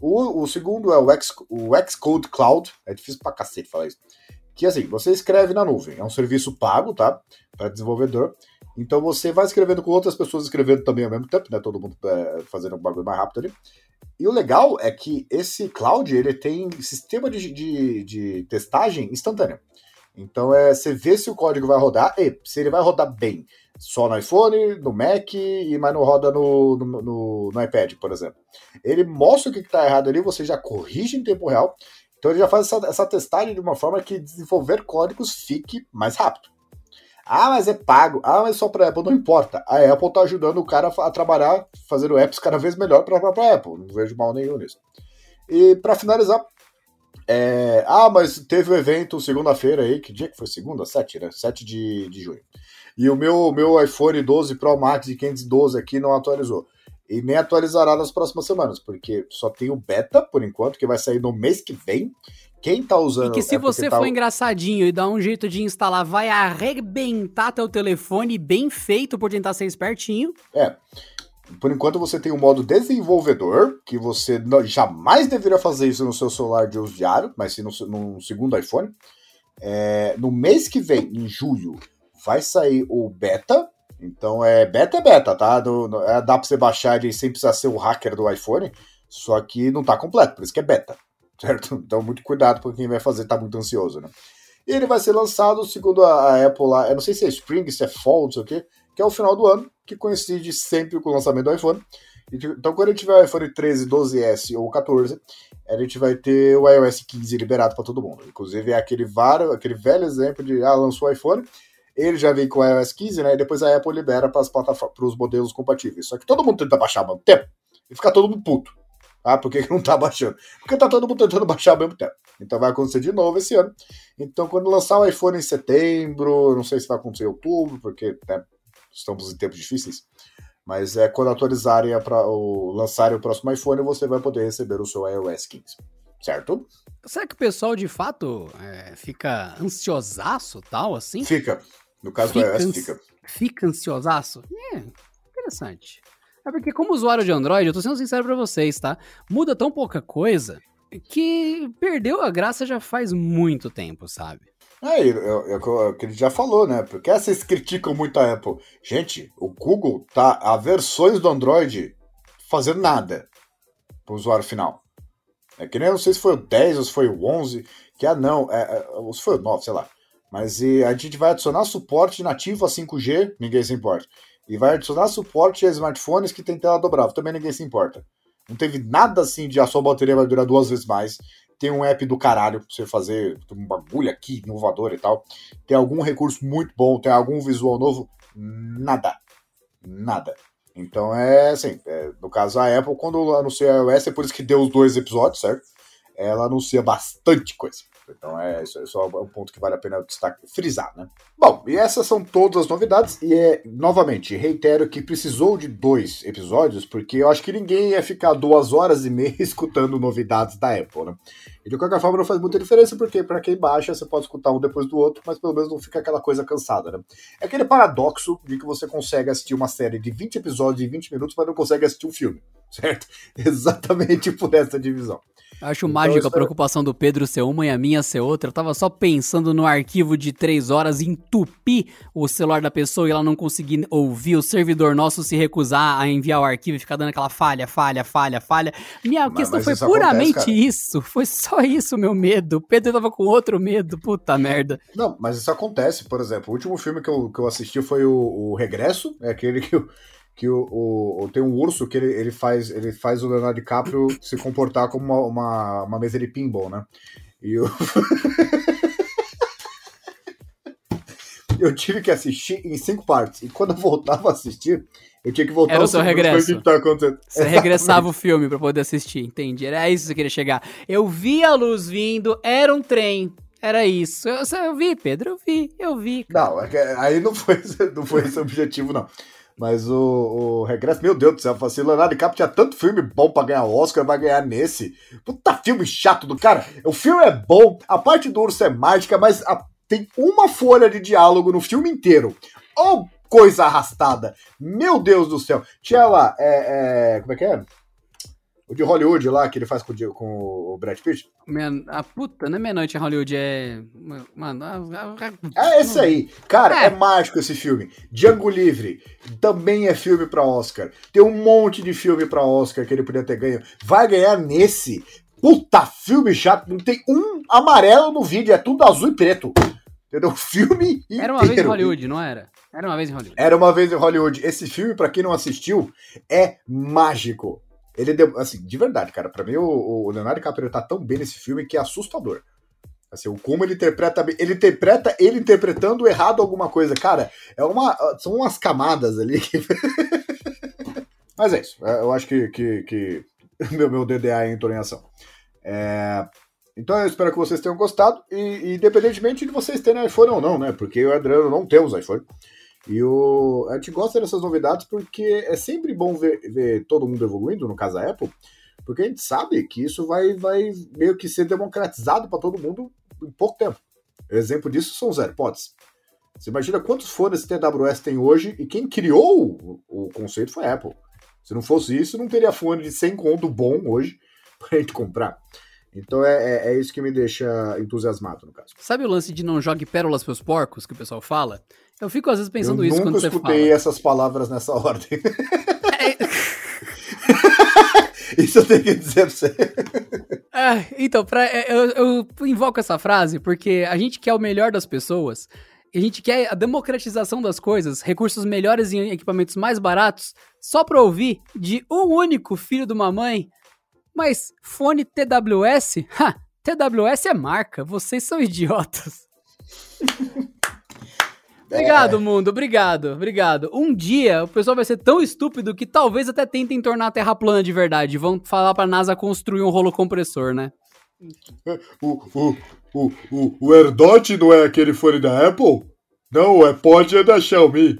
O, o segundo é o, X, o Xcode Cloud. É difícil pra cacete falar isso. Que assim, você escreve na nuvem. É um serviço pago, tá? Para desenvolvedor. Então você vai escrevendo com outras pessoas escrevendo também ao mesmo tempo, né? Todo mundo é, fazendo um bagulho mais rápido ali. E o legal é que esse cloud ele tem sistema de, de, de testagem instantâneo. Então é, você vê se o código vai rodar, e se ele vai rodar bem só no iPhone, no Mac, e mas não roda no, no, no, no iPad, por exemplo. Ele mostra o que está errado ali, você já corrige em tempo real. Então ele já faz essa, essa testagem de uma forma que desenvolver códigos fique mais rápido. Ah, mas é pago. Ah, mas só para Apple. Não importa. A Apple está ajudando o cara a trabalhar, fazendo apps cada vez melhor para a própria Apple. Não vejo mal nenhum nisso. E para finalizar, é... ah, mas teve o um evento segunda-feira aí. Que dia que foi? Segunda? 7, né? 7 de, de junho. E o meu, meu iPhone 12 Pro Max de 512 aqui não atualizou. E nem atualizará nas próximas semanas, porque só tem o beta, por enquanto, que vai sair no mês que vem. Quem tá usando.
E que se é você tá... for engraçadinho e dar um jeito de instalar, vai arrebentar teu telefone bem feito por tentar ser espertinho.
É. Por enquanto você tem o modo desenvolvedor, que você não, jamais deveria fazer isso no seu celular de uso diário, mas sim no, no segundo iPhone. É, no mês que vem, em julho, vai sair o beta. Então é beta é beta, tá? Do, no, é, dá pra você baixar ele sem precisar ser o hacker do iPhone, só que não tá completo, por isso que é beta certo? Então, muito cuidado para quem vai fazer, tá muito ansioso, né? E ele vai ser lançado, segundo a, Apple lá, eu não sei se é Spring, se é Fall, não sei o quê, que é o final do ano, que coincide sempre com o lançamento do iPhone. Então, quando a gente tiver o iPhone 13, 12S ou 14, a gente vai ter o iOS 15 liberado para todo mundo. Inclusive, é aquele, aquele velho exemplo de, ah, lançou o iPhone, ele já vem com o iOS 15, né? E depois a Apple libera para os modelos compatíveis. Só que todo mundo tenta baixar ao mesmo tempo e fica todo mundo puto. Ah, por que, não tá baixando? Porque tá todo mundo tentando baixar ao mesmo tempo. Então vai acontecer de novo esse ano. Então, quando lançar o iPhone em setembro, não sei se vai acontecer em outubro, porque né, estamos em tempos difíceis. Mas é quando atualizarem para o lançarem o próximo iPhone, você vai poder receber o seu iOS 15. Certo?
Será que o pessoal de fato é, fica ansiosaço tal assim?
Fica. No caso fica do iOS, fica.
Fica ansiosaço? É, interessante. É porque, como usuário de Android, eu tô sendo sincero pra vocês, tá? Muda tão pouca coisa que perdeu a graça já faz muito tempo, sabe?
É, é, o que ele já falou, né? Porque vocês criticam muito a Apple. Gente, o Google tá a versões do Android fazendo nada pro usuário final. É que nem, não sei se foi o 10 ou se foi o 11, que ah não, é, é, ou se foi o 9, sei lá. Mas e, a gente vai adicionar suporte nativo a 5G, ninguém se importa. E vai adicionar suporte a smartphones que tem tela dobrável. Também ninguém se importa. Não teve nada assim de a sua bateria vai durar duas vezes mais. Tem um app do caralho pra você fazer um bagulho aqui, inovador e tal. Tem algum recurso muito bom, tem algum visual novo. Nada. Nada. Então é assim, é, no caso a Apple, quando anuncia a iOS, é por isso que deu os dois episódios, certo? Ela anuncia bastante coisa. Então é isso, é um ponto que vale a pena destacar, frisar, né? Bom, e essas são todas as novidades, e é, novamente, reitero que precisou de dois episódios, porque eu acho que ninguém ia ficar duas horas e meia escutando novidades da Apple, né? E de qualquer forma não faz muita diferença, porque para quem baixa, você pode escutar um depois do outro, mas pelo menos não fica aquela coisa cansada, né? É aquele paradoxo de que você consegue assistir uma série de 20 episódios em 20 minutos, mas não consegue assistir um filme, certo? Exatamente por essa divisão.
Acho
Então,
mágico
isso
a
é-
preocupação do Pedro ser uma e a minha ser outra. Eu tava só pensando no arquivo de três horas entupir o celular da pessoa e ela não conseguir ouvir, o servidor nosso se recusar a enviar o arquivo e ficar dando aquela falha, falha, falha, falha. Minha
Mas-
questão
mas
foi
isso acontece,
puramente
cara.
isso. Foi só isso, meu medo. O Pedro tava com outro medo. Puta merda.
Não, mas isso acontece, por exemplo, o último filme que eu, que eu assisti foi o, o Regresso, é aquele que, o- que o, o- o- tem um urso que ele, ele, faz, ele faz o Leonardo DiCaprio se comportar como uma, uma, uma mesa de pinball, né? E eu... eu tive que assistir em cinco partes, e quando eu voltava a assistir, eu tinha que voltar
Era o seu regresso.
Que, tá acontecendo?
Você regressava o filme pra poder assistir, entendi. Era isso que você queria chegar. Eu vi a luz vindo, era um trem. Era isso. Eu, eu vi, Pedro, eu vi, eu vi. cara.
Não, é aí não foi, não foi esse o objetivo, não. Mas o, o Regresso, meu Deus do céu, assim, Leonardo DiCaprio tinha tanto filme bom pra ganhar Oscar, vai ganhar nesse. Puta filme chato do cara. O filme é bom, a parte do urso é mágica, mas a- tem uma folha de diálogo no filme inteiro. Oh, coisa arrastada. Meu Deus do céu. Tinha lá, é, é, como é que é? O de Hollywood lá, que ele faz com, o com o Brad Pitt.
Minha- a puta, não é Meia Noite em Hollywood, é. Mano,
É esse aí. Cara,
É.
é. mágico esse filme. Django Livre também é filme pra Oscar. Tem um monte de filme pra Oscar que ele podia ter ganho. Vai ganhar nesse. Puta, filme chato. Não tem um amarelo no vídeo, é tudo azul e preto. Entendeu? Filme inteiro.
Era uma vez em Hollywood, não era? Era uma vez em Hollywood.
Era uma vez em Hollywood. Esse filme, pra quem não assistiu, é mágico. Ele deu, assim, de verdade, cara. Pra mim, o, o Leonardo DiCaprio tá tão bem nesse filme que é assustador. Assim, o como ele interpreta. Ele interpreta ele interpretando errado alguma coisa. Cara, é uma, são umas camadas ali. que- Mas é isso. É, Eu acho que, que, que meu, meu DDA é entonação. É, Então eu espero que vocês tenham gostado. E, independentemente de vocês terem iPhone ou não, né? Porque eu e o Adriano não temos iPhone. E o, a gente gosta dessas novidades porque é sempre bom ver, ver todo mundo evoluindo, no caso a Apple, porque a gente sabe que isso vai, vai meio que ser democratizado para todo mundo em pouco tempo. Exemplo disso são os AirPods. Você imagina quantos fones TWS tem hoje e quem criou o, o conceito foi a Apple. Se não fosse isso, não teria fone de 100 conto bom hoje pra gente comprar. Então é, é, é isso que me deixa entusiasmado, no caso.
Sabe o lance de não jogue pérolas pros porcos que o pessoal fala? Eu fico às vezes pensando
Eu
isso
nunca
quando você
escutei
fala.
essas palavras nessa ordem.
É,
Isso eu tenho que dizer pra você.
É, então, pra, é, eu, eu invoco essa frase porque a gente quer o melhor das pessoas, a gente quer a democratização das coisas, recursos melhores em equipamentos mais baratos, só pra ouvir de um único filho de uma mãe. Mas fone TWS? Ha! TWS é marca, vocês são idiotas. Obrigado, mundo. Obrigado, obrigado. Um dia o pessoal vai ser tão estúpido que talvez até tentem tornar a Terra plana de verdade. Vão falar pra NASA construir um rolo compressor, né?
O, o, o, o, o AirDot não é aquele fone da Apple? Não, o AirPod é da Xiaomi.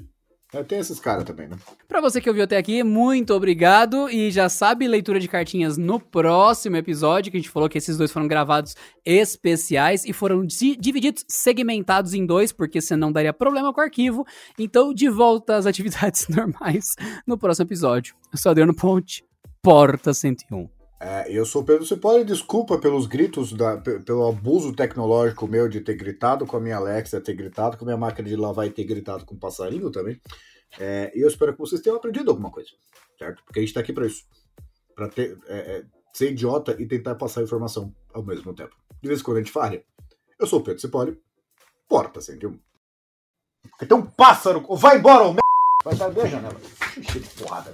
É, tem esses caras também, né?
Pra você que ouviu até aqui, muito obrigado. E já sabe, leitura de cartinhas no próximo episódio, que a gente falou que esses dois foram gravados especiais e foram di- divididos, segmentados em dois, porque senão daria problema com o arquivo. Então, de volta às atividades normais no próximo episódio. Eu sou Adriano Ponte, Porta 101.
É, eu sou Pedro Cipolli, desculpa pelos gritos, da, pe- pelo abuso tecnológico meu de ter gritado com a minha Alexa, ter gritado com a minha máquina de lavar e ter gritado com o passarinho também. É, e eu espero que vocês tenham aprendido alguma coisa, certo? Porque a gente tá aqui pra isso. Ter, é, é, ser idiota e tentar passar informação ao mesmo tempo. De vez em quando a gente falha. Eu sou o Pedro Cipolli, Porta 101. Tem um pássaro, vai embora, ô Vai dar a janela. Cheio de porrada.